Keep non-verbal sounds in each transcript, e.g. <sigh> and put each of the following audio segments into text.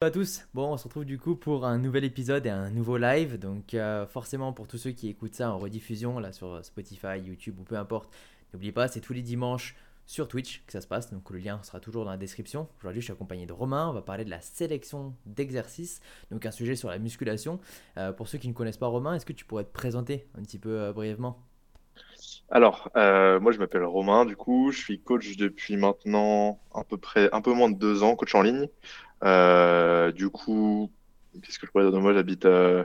Bonjour à tous, bon on se retrouve du coup pour un nouvel épisode et un nouveau live, donc euh, forcément pour tous ceux qui écoutent ça en rediffusion là sur Spotify, YouTube ou peu importe, n'oubliez pas c'est tous les dimanches sur Twitch que ça se passe, donc le lien sera toujours dans la description. Aujourd'hui je suis accompagné de Romain, on va parler de la sélection d'exercices, donc un sujet sur la musculation. Euh, pour ceux qui ne connaissent pas Romain, est-ce que tu pourrais te présenter un petit peu euh, brièvement? Alors, moi je m'appelle Romain, du coup, je suis coach depuis maintenant peu près un peu moins de deux ans, coach en ligne. Euh, du coup, qu'est-ce que je pourrais dire de moi? J'habite euh,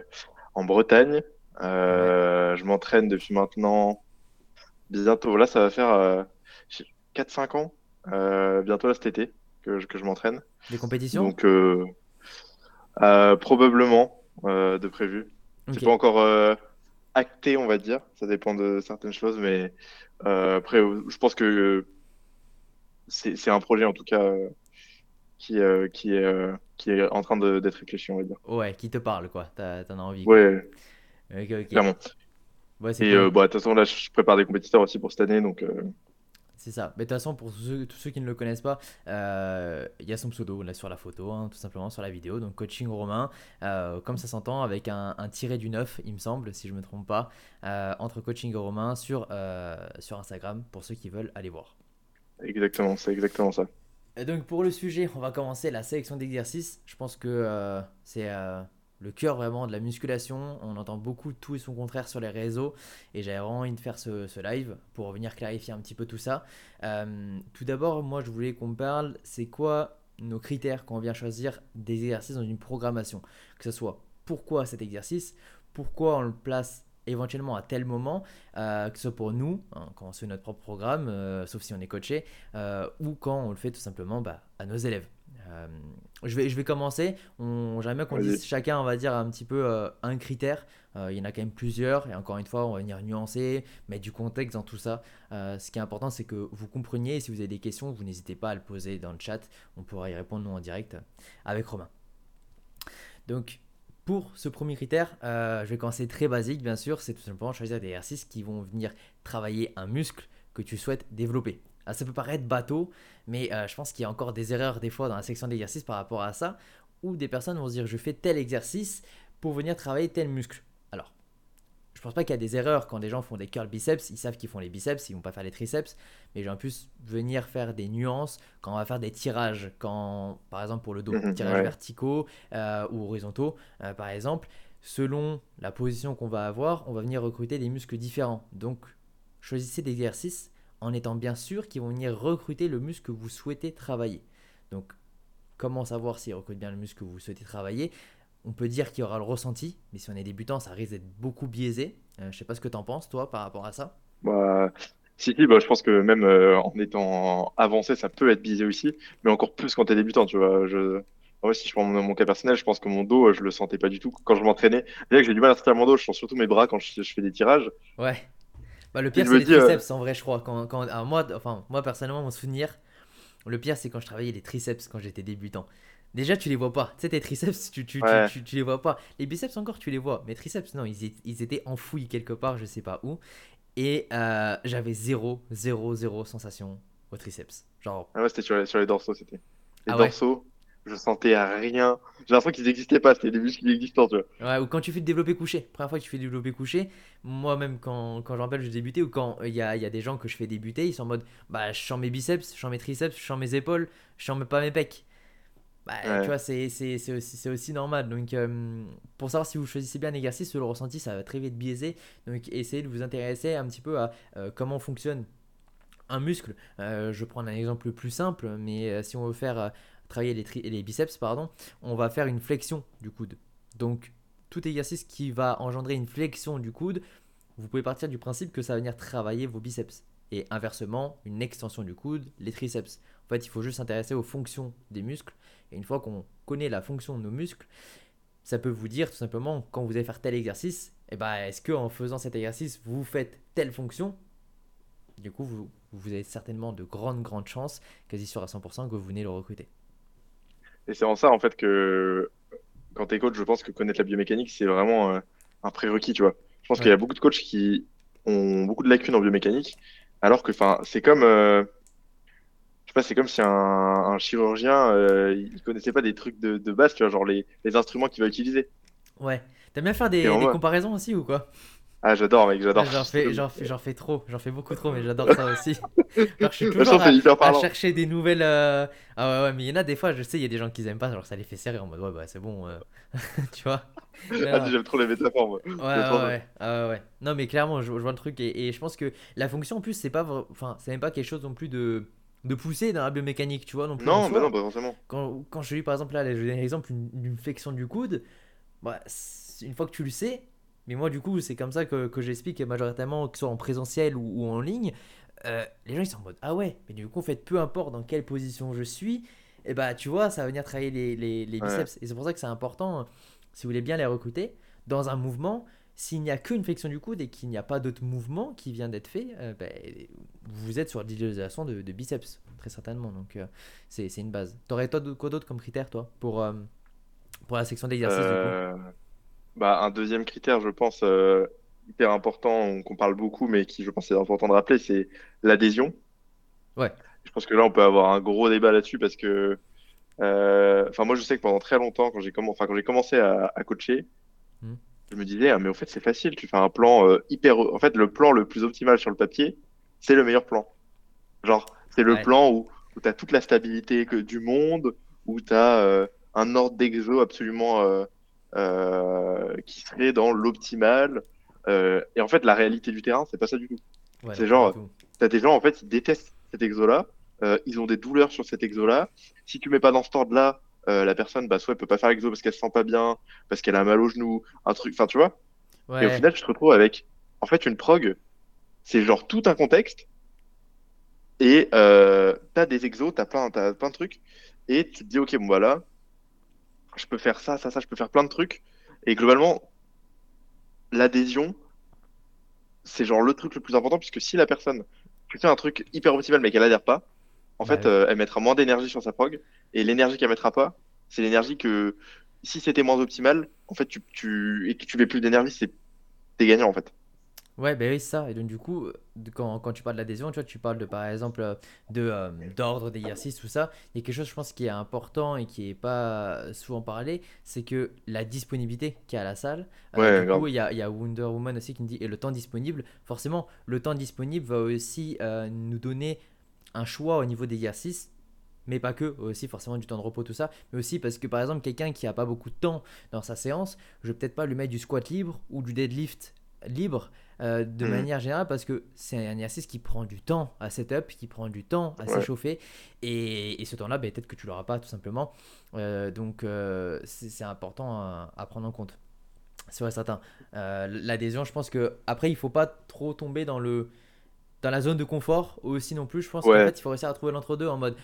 en Bretagne. Ouais, Euh, je m'entraîne depuis maintenant bientôt. Là, ça va faire euh, 4-5 ans, bientôt là cet été que je, que je m'entraîne. des compétitions? Donc, probablement de prévu. C'est Ok, pas encore acté, on va dire. Ça dépend de certaines choses, mais euh, après, je pense que c'est c'est un projet en tout cas qui euh, qui est euh, qui est en train d'être réfléchi, on va dire. ouais, qui te parle quoi, t'en as envie quoi. Ouais, Ok, ok, clairement. ouais Et euh, bah, de toute façon, là, je prépare des compétiteurs aussi pour cette année, donc C'est ça. Mais de toute façon, pour tous ceux, tous ceux qui ne le connaissent pas, euh, il y a son pseudo là sur la photo, hein, tout simplement sur la vidéo. Donc coaching Romain, euh, comme ça s'entend, avec un, un tiré du 9, il me semble, si je ne me trompe pas, euh, entre coaching Romain sur, sur Instagram, pour ceux qui veulent aller voir. exactement, c'est exactement ça. Et donc pour le sujet, on va commencer la sélection d'exercices. Je pense que euh, c'est euh, le cœur vraiment de la musculation. On entend beaucoup tout et son contraire sur les réseaux. Et j'avais vraiment envie de faire ce, ce live pour venir clarifier un petit peu tout ça. Euh, tout d'abord, moi je voulais qu'on parle, c'est quoi nos critères quand on vient choisir des exercices dans une programmation? Que ce soit pourquoi cet exercice, pourquoi on le place éventuellement à tel moment, euh, que ce soit pour nous, hein, quand on fait notre propre programme, euh, sauf si on est coaché, euh, ou quand on le fait tout simplement bah, à nos élèves. Je, vais, je vais commencer. J'aimerais bien qu'on dise chacun, on va dire, un petit peu un critère. Il y en a quand même plusieurs. Et encore une fois, on va venir nuancer, mettre du contexte dans tout ça. Ce qui est important, c'est que vous compreniez. Et si vous avez des questions, vous n'hésitez pas à le poser dans le chat. On pourra y répondre, nous, en direct, avec Romain. Donc, pour ce premier critère, euh, je vais commencer très basique, bien sûr. C'est tout simplement choisir des exercices qui vont venir travailler un muscle que tu souhaites développer. Ça peut paraître bateau, mais euh, je pense qu'il y a encore des erreurs des fois dans la section d'exercice par rapport à ça, où des personnes vont se dire je fais tel exercice pour venir travailler tel muscle. Je pense pas qu'il y a des erreurs quand des gens font des curls biceps, ils savent qu'ils font les biceps, ils vont pas faire les triceps, mais j'ai en plus venir faire des nuances quand on va faire des tirages, quand par exemple pour le dos, Mhm, tirages ouais. verticaux euh, ou horizontaux euh, par exemple, selon la position qu'on va avoir, on va venir recruter des muscles différents. Donc choisissez des exercices en étant bien sûr qu'ils vont venir recruter le muscle que vous souhaitez travailler. Donc comment savoir s'ils recrutent bien le muscle que vous souhaitez travailler? On peut dire qu'il y aura le ressenti, mais si on est débutant, ça risque d'être beaucoup biaisé. Euh, je sais pas ce que tu en penses, toi, par rapport à ça. Bah, si, si, bah, je pense que même euh, en étant avancé, ça peut être biaisé aussi, mais encore plus quand t'es débutant, tu vois. Je... Vrai, si je prends mon, mon cas personnel, je pense que mon dos, euh, je le sentais pas du tout quand je m'entraînais. Déjà que j'ai du mal à sentir mon dos, je sens surtout mes bras quand je, je fais des tirages. Ouais. Bah, le pire, c'est les euh, triceps, en vrai, je crois. Quand, moi, enfin, moi, personnellement, mon souvenir, le pire, c'est quand je travaillais les triceps quand j'étais débutant. Déjà, tu les vois pas. Tu sais, tes triceps, tu, tu, tu, ouais, tu, tu les vois pas. Les biceps, encore, tu les vois. Mais triceps, non, ils, étaient- ils étaient enfouis quelque part, je sais pas où. Et euh, j'avais zéro, zéro, zéro sensation au triceps. Genre, ah ouais, c'était sur les, sur les dorsaux, c'était. Les ah ouais. dorsaux, je sentais rien. J'ai l'impression qu'ils n'existaient pas, c'était des muscles inexistants, tu vois. Ouais, ou quand tu fais du développé couché, première fois que tu fais du développé couché, moi-même quand, quand j'en rappelle, je débutais, ou quand il y a, y a des gens que je fais débuter, ils sont en mode bah je sens mes biceps, je sens mes triceps, je sens mes épaules, je sens pas mes pecs. Bah tu vois, c'est aussi, aussi normal. Donc euh, pour savoir si vous choisissez bien un exercice, le ressenti ça va très vite biaiser. Donc essayez de vous intéresser un petit peu à euh, comment fonctionne un muscle. Euh, je vais prendre un exemple le plus simple, mais si on veut faire travailler les, tri- les biceps, pardon, on va faire une flexion du coude. Donc, tout exercice qui va engendrer une flexion du coude, vous pouvez partir du principe que ça va venir travailler vos biceps. Et inversement, une extension du coude, les triceps. En fait, il faut juste s'intéresser aux fonctions des muscles. Et une fois qu'on connaît la fonction de nos muscles, ça peut vous dire tout simplement quand vous allez faire tel exercice, eh ben, est-ce que en faisant cet exercice, vous faites telle fonction? Du coup, vous, vous avez certainement de grandes, grandes chances, quasi sûr à 100%, que vous venez le recruter. Et c'est en ça, en fait, que quand t'es coach, je pense que connaître la biomécanique, c'est vraiment euh, un prérequis, tu vois. Je pense qu'il y a beaucoup de coachs qui ont beaucoup de lacunes en biomécanique, alors que, enfin, c'est comme, euh, sais pas, c'est comme si un, un chirurgien, euh, il connaissait pas des trucs de, de base, tu vois, genre les, les instruments qu'il va utiliser. Ouais. T'aimes bien faire des, comparaisons aussi ou quoi? ah, j'adore, mec, Ah, j'adore. J'en fais, j'en fais, j'en fais trop, j'en fais beaucoup trop, mais j'adore ça aussi. <laughs> Genre, je suis toujours à, chercher des nouvelles. euh, Ah ouais, ouais, mais il y en a des fois, je sais, il y a des gens qui aiment pas, genre ça les fait serrer en mode ouais, bah c'est bon, euh, <laughs> tu vois. Ah, j'aime trop les métaphores, moi. Ouais, ouais, ah ouais, ouais. Non, mais clairement, je, je vois le truc et, et je pense que la fonction en plus, c'est pas, enfin, c'est même pas quelque chose non plus de, de poussé dans la biomécanique, tu vois, non plus Non, bah non, pas forcément. Quand, quand je dis par exemple, là, je vais donner l'exemple d'une flexion du coude, bah, une fois que tu le sais, mais moi du coup, c'est comme ça que, que j'explique majoritairement, que ce soit en présentiel ou, ou en ligne, euh, les gens ils sont en mode Ah ouais, mais du coup, en fait, peu importe dans quelle position je suis, et bah tu vois, ça va venir travailler les, les, les Ouais. biceps. Et c'est pour ça que c'est important, si vous voulez bien les recruter, dans un mouvement. S'il n'y a qu'une flexion du coude et qu'il n'y a pas d'autre mouvement qui vient d'être fait, euh, bah, vous êtes sur l'utilisation de, de biceps, très certainement. Donc, euh, c'est une base. T'aurais toi quoi d'autre comme critère, toi, pour, euh, pour la section d'exercice, bah, un deuxième critère, je pense, hyper important, qu'on parle beaucoup, mais qui, je pense, est important de rappeler, c'est l'adhésion. Ouais. Je pense que là, on peut avoir un gros débat là-dessus parce que, euh, enfin, moi, je sais que pendant très longtemps, quand j'ai comm- enfin, commencé à, à coacher, Hmm. Je me disais, ah, mais au fait, c'est facile, tu fais un plan euh, hyper. En fait, le plan le plus optimal sur le papier, c'est le meilleur plan. Genre, c'est le Ouais. plan où, où tu as toute la stabilité que, du monde, où tu as un ordre d'exo absolument euh, euh, qui serait dans l'optimal. Euh, et en fait, la réalité du terrain, c'est pas ça du tout. Ouais, C'est genre, tu as des gens, en fait, ils détestent cet exo-là, euh, ils ont des douleurs sur cet exo-là. Si tu mets pas dans cet ordre-là, euh, la personne, bah, soit elle peut pas faire exo parce qu'elle se sent pas bien, parce qu'elle a mal au genou, un truc, enfin, tu vois. Et au final, tu te retrouves avec, en fait, une prog, c'est genre tout un contexte et euh, t'as des exos, t'as plein, t'as plein de trucs, et tu te dis, ok, bon voilà, je peux faire ça, ça, ça, je peux faire plein de trucs. Et globalement, l'adhésion, c'est genre le truc le plus important, puisque si la personne, tu fais un truc hyper optimal mais qu'elle adhère pas, en bah fait, oui. euh, elle mettra moins d'énergie sur sa prog, et l'énergie qu'elle mettra pas, c'est l'énergie que, si c'était moins optimal, en fait, tu, tu, et que tu mets plus d'énergie, c'est, t'es gagnant, en fait. Ouais, ben oui, c'est ça. Et donc, du coup, euh, quand, quand tu parles d'adhésion, tu vois, tu parles de, par exemple, euh, de, euh, d'ordre d'exercice, tout ça. Il y a quelque chose, je pense, qui est important et qui est pas souvent parlé, c'est que la disponibilité qu'il y a à la salle. Euh, Ouais, du grave. coup, il y a, il y a Wonder Woman aussi qui me dit, et le temps disponible, forcément, le temps disponible va aussi euh, nous donner un choix au niveau d'exercice. Mais pas que, aussi forcément du temps de repos, tout ça. Mais aussi parce que par exemple, quelqu'un qui a pas beaucoup de temps dans sa séance, je vais peut-être pas lui mettre du squat libre ou du deadlift libre euh, de Mhm. manière générale parce que c'est un exercice qui prend du temps à setup, qui prend du temps à Ouais. s'échauffer et, et ce temps-là, ben, peut-être que tu l'auras pas tout simplement. Euh, donc euh, c'est important à, à prendre en compte. C'est vrai, certain. L'adhésion, je pense que après, il faut pas trop tomber dans le dans la zone de confort aussi non plus. Je pense qu'en Ouais, fait, il faut réussir à trouver l'entre-deux en mode.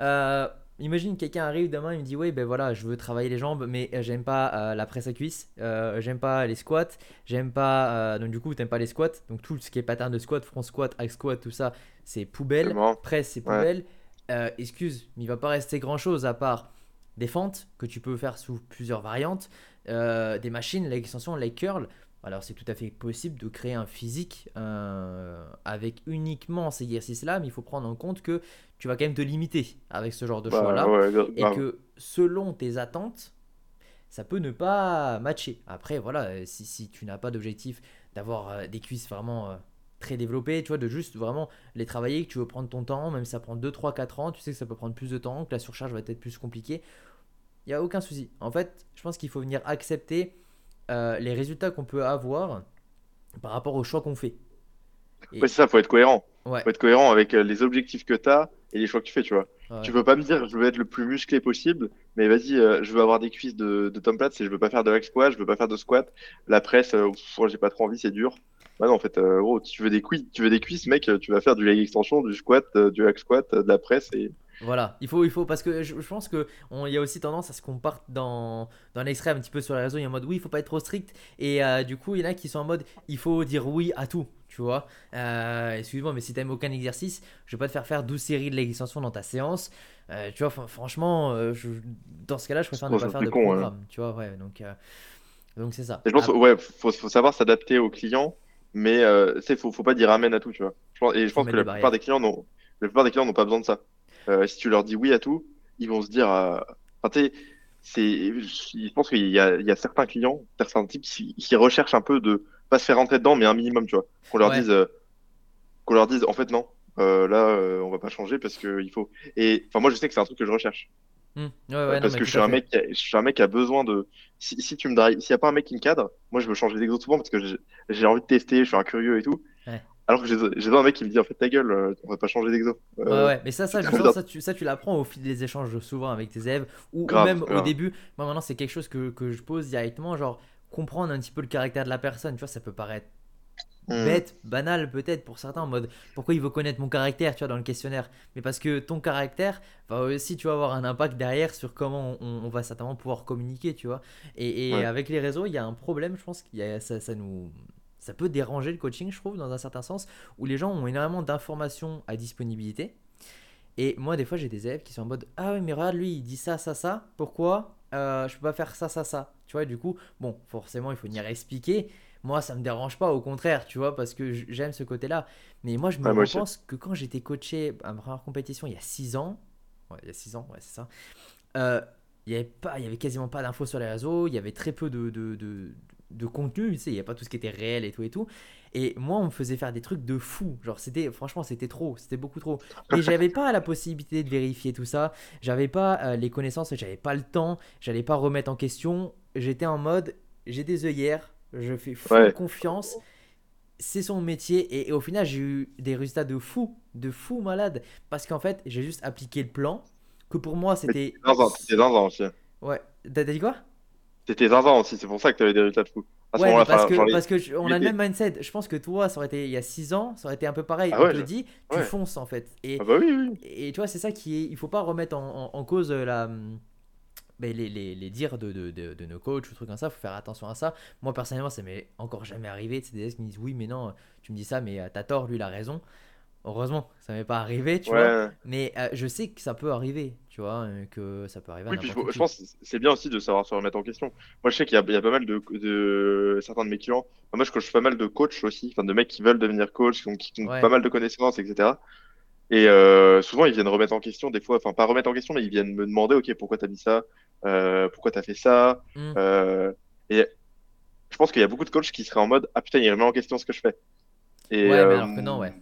euh, imagine quelqu'un arrive demain, il me dit ouais ben voilà, je veux travailler les jambes, mais euh, j'aime pas euh, la presse à cuisse, euh, j'aime pas les squats, j'aime pas donc du coup t'aimes pas les squats, donc tout ce qui est pattern de squat, front squat, hack squat, tout ça c'est poubelle, presse c'est poubelle. Excuse, mais il va pas rester grand chose à part des fentes que tu peux faire sous plusieurs variantes, des machines, l'extension, les curls. Alors c'est tout à fait possible de créer un physique euh, avec uniquement ces exercices-là, mais il faut prendre en compte que tu vas quand même te limiter avec ce genre de Bah, choix-là ouais, et que selon tes attentes, ça peut ne pas matcher. Après, voilà, euh, si, si tu n'as pas d'objectif d'avoir euh, des cuisses vraiment euh, très développées, tu vois, de juste vraiment les travailler, que tu veux prendre ton temps, même si ça prend 2, 3, 4 ans, tu sais que ça peut prendre plus de temps, que la surcharge va être plus compliquée, il n'y a aucun souci. En fait, je pense qu'il faut venir accepter euh, les résultats qu'on peut avoir par rapport aux choix qu'on fait. Ouais, c'est ça, faut être cohérent. ouais, Faut être cohérent avec euh, les objectifs que tu as et les choix que tu fais, tu vois. ouais, Tu peux pas me dire, je veux être le plus musclé possible, mais vas-y, euh, je veux avoir des cuisses de, de Tom Platz et je veux pas faire de hack squat, je veux pas faire de squat. La presse, euh, j'ai pas trop envie, c'est dur. Bah non, en fait, euh, gros, tu veux des cuisses, tu veux des cuisses, mec, tu vas faire du leg extension, du squat, du hack squat, de la presse et Voilà, il faut, il faut, parce que je, je pense que on- il y a aussi tendance à ce qu'on parte dans, dans l'extrême un petit peu sur les réseaux, il y a en mode oui, il faut pas être trop strict, et euh, du coup, il y en a qui sont en mode il faut dire oui à tout, tu vois. Euh, Excuse-moi, mais si t'aimes aucun exercice, je vais pas te faire faire 12 séries de leg extension dans ta séance. Euh, tu vois, fr- franchement, euh, je- dans ce cas-là, je préfère ne pas faire de con, ouais. programme, tu vois, ouais, donc euh, donc c'est ça. Et je pense, Ah, ouais, faut, faut savoir s'adapter aux clients, mais euh, c'est faut, faut pas dire amen à tout, tu vois. Et je faut pense que la plupart clients la plupart des clients n'ont pas besoin de ça. Euh, si tu leur dis oui à tout, ils vont se dire. euh, Enfin, c'est, je pense qu'il y y a certains clients, certains types qui, qui recherchent un peu de pas se faire rentrer dedans, mais un minimum, tu vois. Qu'on leur Ouais. dise, euh, qu'on leur dise, en fait, non, euh, là, on va pas changer parce que il faut. Et enfin, moi, je sais que c'est un truc que je recherche. Ouais, ouais, non, parce que je suis un mec qui a, je suis un mec qui a besoin de. Si, si tu me drives, s'il n'y a pas un mec qui me cadre, moi je veux changer d'exo souvent parce que j'ai j'ai envie de tester, je suis un curieux et tout. Ouais. Alors que j'ai d'un mec qui me dit en fait ta gueule, euh, on va pas changer d'exo. Ouais, Euh, ouais, mais ça, ça, comme ça, tu, ça, tu l'apprends au fil des échanges souvent avec tes élèves ou, Grave, même au début. Moi, maintenant, c'est quelque chose que, que je pose directement, genre comprendre un petit peu le caractère de la personne. Tu vois, ça peut paraître hmm. bête, banal peut-être pour certains, en mode pourquoi il veut connaître mon caractère, tu vois, dans le questionnaire. Mais parce que ton caractère va aussi, tu vas avoir un impact derrière sur comment on, on va certainement pouvoir communiquer, tu vois. Et, et Ouais. avec les réseaux, il y a un problème, je pense qu'il y a, ça, ça nous. Ça peut déranger le coaching, je trouve, dans un certain sens, où les gens ont énormément d'informations à disponibilité. Et moi, des fois, j'ai des élèves qui sont en mode Ah oui, mais regarde, lui, il dit ça, ça, ça. Pourquoi euh, je peux pas faire ça, ça, ça? Tu vois, du coup, bon, forcément, il faut venir expliquer. Moi, ça me dérange pas, au contraire, tu vois, parce que j'aime ce côté-là. Mais moi, je me Ouais, moi aussi. repense que quand j'étais coaché à ma première compétition il y a 6 ans, ouais, il y a 6 ans, ouais, c'est ça, euh, il y avait pas, il y avait quasiment pas d'infos sur les réseaux, il y avait très peu de, de, de, de contenu, tu sais, il n'y avait pas tout ce qui était réel et tout et tout. Et moi, on me faisait faire des trucs de fou. Genre, c'était, franchement, c'était trop, c'était beaucoup trop. Et j'avais pas la possibilité de vérifier tout ça. J'avais pas euh, les connaissances, j'avais pas le temps, j'allais pas remettre en question. J'étais en mode, j'ai des œillères, je fais full Ouais. confiance. C'est son métier et, et au final j'ai eu des résultats de fou, de fou malade parce qu'en fait j'ai juste appliqué le plan que pour moi c'était zinzin, t'étais zinzin aussi. ouais t'as dit quoi? T'étais zinzin aussi, c'est pour ça que t'avais des résultats de fou. À ce Ouais, parce que, les- parce que je- on a le même mindset. Je pense que toi, ça aurait été il y a 6 ans, ça aurait été un peu pareil. Ah on ouais, te je- dit, tu ouais. fonces en fait. Et, Ah bah oui, oui. et tu vois, c'est ça qui est. Il faut pas remettre en, en- en cause euh, la, hum, ben, les, les, les dires de, de, de, de nos coachs ou trucs comme ça. faut faire attention à ça. Moi, personnellement, ça m'est encore jamais arrivé. C'est des qui me disent Oui, mais non, tu me dis ça, mais euh, t'as tort, lui, il a raison. Heureusement, ça m'est pas arrivé, tu vois. Mais euh, je sais que ça peut arriver, tu vois, euh, que ça peut arriver à Oui, puis je, pense que c'est bien aussi de savoir se remettre en question. Moi, je sais qu'il y a, il y a pas mal de, de certains de mes clients. Moi, je coach pas mal de coachs aussi, enfin, de mecs qui veulent devenir coach, qui ont, qui ont Ouais. pas mal de connaissances, etc. Et euh, souvent, ils viennent remettre en question, des fois, enfin, pas remettre en question, mais ils viennent me demander, OK, pourquoi t'as dit ça? Euh, pourquoi t'as fait ça? Euh, et je pense qu'il y a beaucoup de coachs qui seraient en mode, ah putain, il remet en question ce que je fais. Et, Ouais, mais alors que non, ouais.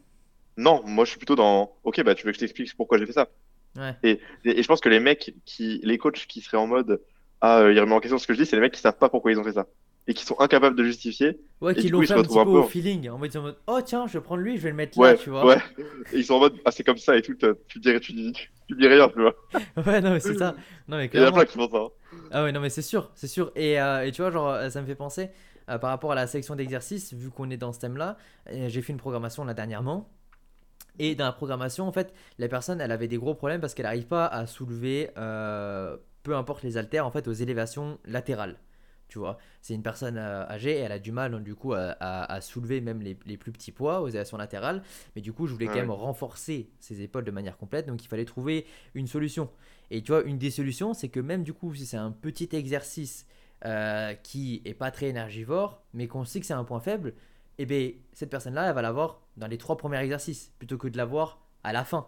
Non, moi, je suis plutôt dans, OK, bah, tu veux que je t'explique pourquoi j'ai fait ça? Ouais. Et, et, et je pense que les mecs qui, les coachs qui seraient en mode, ah, euh, il remet en question ce que je dis, c'est les mecs qui savent pas pourquoi ils ont fait ça. Et qui sont incapables de justifier. Ouais, Et qui l'ont ils fait un petit peu au peu en- feeling. En mode, en mode, oh tiens, je vais prendre lui, je vais le mettre Ouais, là, tu vois. ouais. Et ils sont en mode, ah, c'est comme ça et tout, tu dis, tu dis, tu dis rien, tu vois. <laughs> Ouais, non, mais c'est ça. Non, mais Et il y en a clairement. plein qui font ça. hein. Ah ouais, non, mais c'est sûr, c'est sûr. Et, euh, et tu vois, genre, euh, ça me fait penser euh, par rapport à la section d'exercice, vu qu'on est dans ce thème-là, j'ai fait une programmation là dernièrement. Et dans la programmation, en fait, la personne, elle avait des gros problèmes parce qu'elle n'arrive pas à soulever, euh, peu importe les haltères, en fait, aux élévations latérales. Tu vois, c'est une personne euh, âgée et elle a du mal, donc, du coup, à, à- à soulever même les, les plus petits poids aux élévations latérales. Mais du coup, je voulais quand Ouais. même renforcer ses épaules de manière complète, donc il fallait trouver une solution. Et tu vois, une des solutions, c'est que même du coup, si c'est un petit exercice euh, qui est pas très énergivore, mais qu'on sait que c'est un point faible, et bien cette personne-là, elle va l'avoir dans les trois premiers exercices, plutôt que de l'avoir à la fin.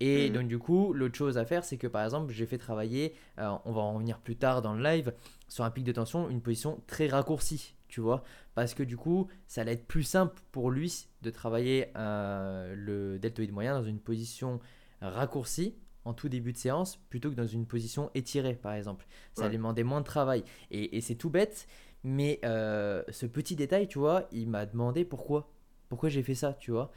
Et Mhm. donc du coup, l'autre chose à faire, c'est que par exemple, j'ai fait travailler, euh, on va en revenir plus tard dans le live, sur un pic de tension, une position très raccourcie, tu vois, parce que du coup, ça allait être plus simple pour lui de travailler euh, le deltoïde moyen dans une position raccourcie en tout début de séance plutôt que dans une position étirée par exemple. Ça Ouais. allait demander moins de travail. Et, et c'est tout bête, mais euh, ce petit détail, tu vois, il m'a demandé pourquoi. Pourquoi j'ai fait ça, tu vois.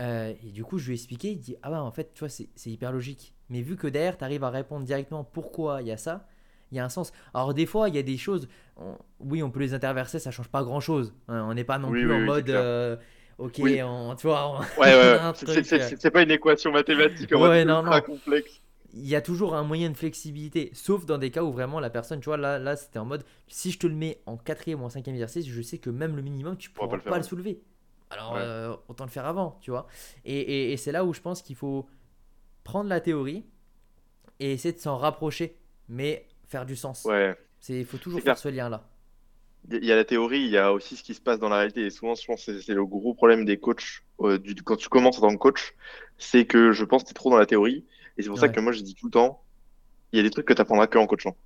Euh, et du coup, je lui ai expliqué, il dit, ah bah en fait, tu vois, c'est hyper logique. Mais vu que derrière, tu arrives à répondre directement pourquoi il y a ça, il y a un sens. Alors des fois, il y a des choses, on- oui, on peut les interverser, ça change pas grand-chose. Hein, on n'est pas non Oui, plus oui, en oui, mode, euh, ok, on, tu vois, on- Ouais, ouais, <laughs> ouais. c'est pas une équation mathématique en Ouais, mode non, ultra non. complexe. Il y a toujours un moyen de flexibilité, sauf dans des cas où vraiment la personne, tu vois, là, là c'était en mode, si je te le mets en quatrième ou en cinquième exercice, je sais que même le minimum, tu pourras pas pas le le, faire, soulever. Alors, Ouais. euh, autant le faire avant, tu vois. Et, et- et c'est là où je pense qu'il faut prendre la théorie et essayer de s'en rapprocher, mais faire du sens. Ouais. Il faut toujours faire clair. ce lien-là. Il y a la théorie, il y a aussi ce qui se passe dans la réalité. Et souvent, je pense que c'est c'est le gros problème des coachs, euh, du, quand tu commences en tant que coach, c'est que je pense que tu es trop dans la théorie Et c'est pour ça que moi, je dis tout le temps, il y a des trucs que tu apprendras que en coachant.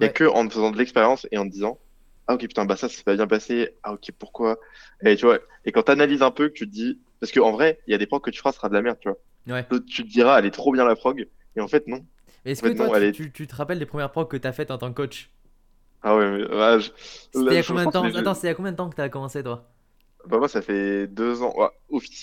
Il y a que en faisant de l'expérience et en te disant, ah ok, putain, bah ça, ça s'est pas bien passé. Ah ok, pourquoi? Et tu vois, et quand tu analyses un peu, que tu te dis, parce qu'en vrai, il y a des prods que tu feras, ce sera de la merde, tu vois. Ouais. Tu te diras, elle est trop bien la prog. Et en fait, non. Mais Est-ce En fait, que toi, non, tu, est- tu- tu te rappelles des premières prods que tu as faites en tant que coach? Ah ouais, mais, ouais, je- C'était là, il y a je combien de pense temps? que les- Attends, c'était il y a combien de temps que tu as commencé, toi? Bah, moi, ça fait deux ans, ouais,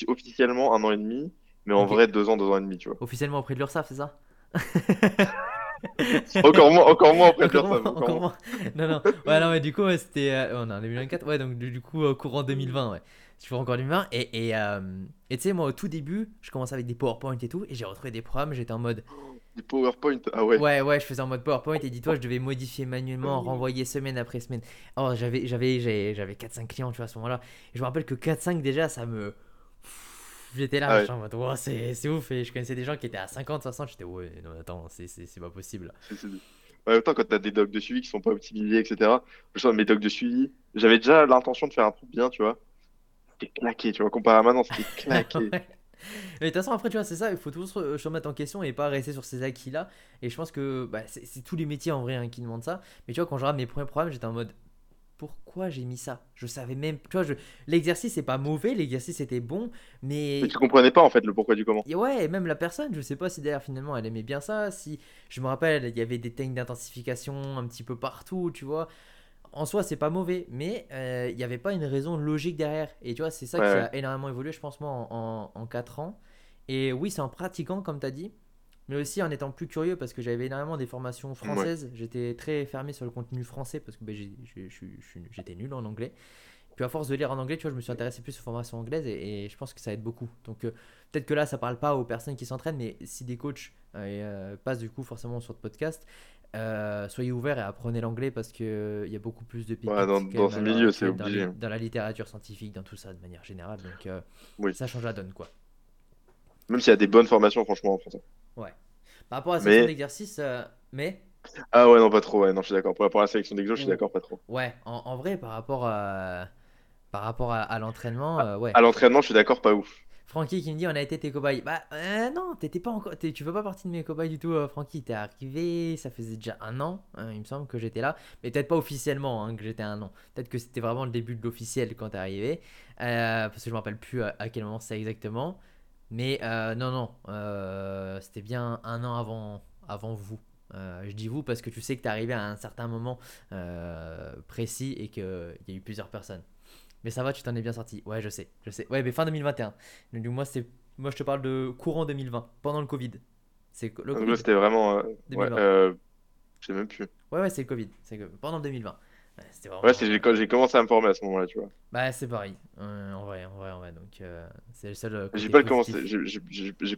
officiellement un an et demi, mais en vrai, deux ans, deux ans et demi, tu vois. Officiellement auprès de l'URSSAF, c'est ça <laughs> Encore moins, encore moins après Encore encore encore moins. Non, non. Ouais, non, mais du coup, ouais, c'était. euh, on est en 2024. Ouais, donc du, coup, euh, courant 2020, ouais. Toujours encore 2020. Et, et, euh, et tu sais, moi, au tout début, je commençais avec des PowerPoint et tout. Et j'ai retrouvé des programmes. J'étais en mode. Du PowerPoint, ah ouais. Ouais, ouais, je faisais en mode PowerPoint. Et dis-toi, <laughs> je devais modifier manuellement, renvoyer semaine après semaine. Oh, j'avais j'avais j'avais j'avais 4-5 clients, tu vois, à ce moment-là. Et je me rappelle que 4-5, déjà, ça me. J'étais là, Ah ouais. en mode, wow, c'est ouf. Et je connaissais des gens qui étaient à 50, 60. J'étais, ouais, non, attends, c'est pas possible. Ouais, autant quand t'as des docs de suivi qui sont pas optimisés, etc. Je sens mes docs de suivi, j'avais déjà l'intention de faire un truc bien, tu vois. C'était claqué, tu vois, comparé à maintenant, c'était <laughs> claqué. Ouais. Mais de toute façon, après, tu vois, c'est ça, il faut toujours se remettre en question et pas rester sur ses acquis-là. Et je pense que bah, c'est c'est tous les métiers en vrai hein, qui demandent ça. Mais tu vois, quand je regarde mes premiers programmes, j'étais en mode pourquoi j'ai mis ça? Je savais même. Tu vois, je... l'exercice c'est pas mauvais, l'exercice était bon, mais. Mais tu comprenais pas en fait le pourquoi du comment. Et ouais, et même la personne, je sais pas si d'ailleurs finalement elle aimait bien ça. Si je me rappelle, il y avait des techniques d'intensification un petit peu partout, tu vois. En soi, c'est pas mauvais, mais euh, il n'y avait pas une raison logique derrière. Et tu vois, c'est ça Ouais, qui ouais. a énormément évolué, je pense, moi, en, en, 4 ans. Et oui, c'est en pratiquant, comme tu as dit, mais aussi en étant plus curieux parce que j'avais énormément des formations françaises. J'étais très fermé sur le contenu français parce que ben, j'étais nul en anglais. Puis à force de lire en anglais, tu vois, je me suis intéressé plus aux formations anglaises et, et je pense que ça aide beaucoup. Donc euh, peut-être que là, ça parle pas aux personnes qui s'entraînent, mais si des coachs euh, euh, passent du coup forcément sur le podcast, euh, soyez ouverts et apprenez l'anglais parce euh, il y a beaucoup plus de Ouais, dans- dans ce milieu, c'est dans, obligé. dans la littérature scientifique, dans tout ça de manière générale. Donc Oui. ça change la donne quoi. Même s'il y a des bonnes formations, franchement, en français. Ouais. Par rapport à la Mais- section d'exercice, euh, mais? Ah ouais, non, pas trop, ouais, non, je suis d'accord. Pour rapport à la sélection d'exo, je suis d'accord, pas trop. ouais, en, en vrai, par rapport à, par rapport à, à l'entraînement, euh, ouais. À l'entraînement, je suis d'accord, pas ouf. Francky qui me dit on a été tes cobayes. Bah euh, non, t'étais pas encore, tu fais pas partie de mes cobayes du tout, euh, Francky. T'es arrivé, ça faisait déjà un an, hein, il me semble que j'étais là, mais peut-être pas officiellement hein, que j'étais un an. Peut-être que c'était vraiment le début de l'officiel quand t'es arrivé, Euh, parce que je me rappelle plus à, à quel moment c'est exactement. Mais euh, non non, euh, c'était bien un an avant, avant vous. Euh, je dis vous parce que tu sais que t'es arrivé à un certain moment précis et qu'il y a eu plusieurs personnes. Mais ça va, tu t'en es bien sorti. Ouais, je sais, je sais. Ouais, mais fin 2021. Donc moi, c'est, moi, je te parle de courant 2020, pendant le Covid. C'est le Donc Covid. c'était vraiment. ouais, 2020. je sais même plus. Ouais, ouais, c'est le Covid. C'est pendant 2020. Ouais, c'était vraiment. Ouais, c'est j'ai commencé à me former à ce moment-là, tu vois. Bah, c'est pareil. Euh, en vrai, en vrai, en vrai. Donc, euh, c'est le seul. euh, J'ai pas commencé,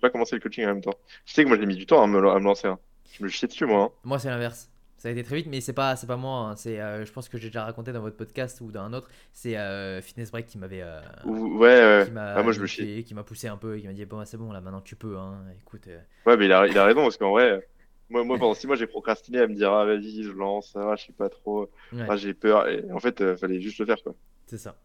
pas commencé le coaching en même temps. Je sais que moi j'ai mis du temps à me, à me lancer. hein. Je me chiais dessus, moi. hein. Moi, c'est l'inverse. Ça a été très vite, mais c'est pas, c'est pas moi. hein. C'est, euh, je pense que j'ai déjà raconté dans votre podcast ou dans un autre. C'est Fitness Break qui m'avait. Ou- Ouais, ouais. qui m'a Ah, moi je me qui, qui m'a poussé un peu et qui m'a dit bon c'est bon là maintenant tu peux hein écoute Ouais, mais il a, il a raison parce qu'en vrai, moi, moi pendant six mois j'ai procrastiné à me dire ah vas-y, je lance, ah, je sais pas trop, ouais. ah, j'ai peur. Et en fait, euh, fallait juste le faire quoi. C'est ça.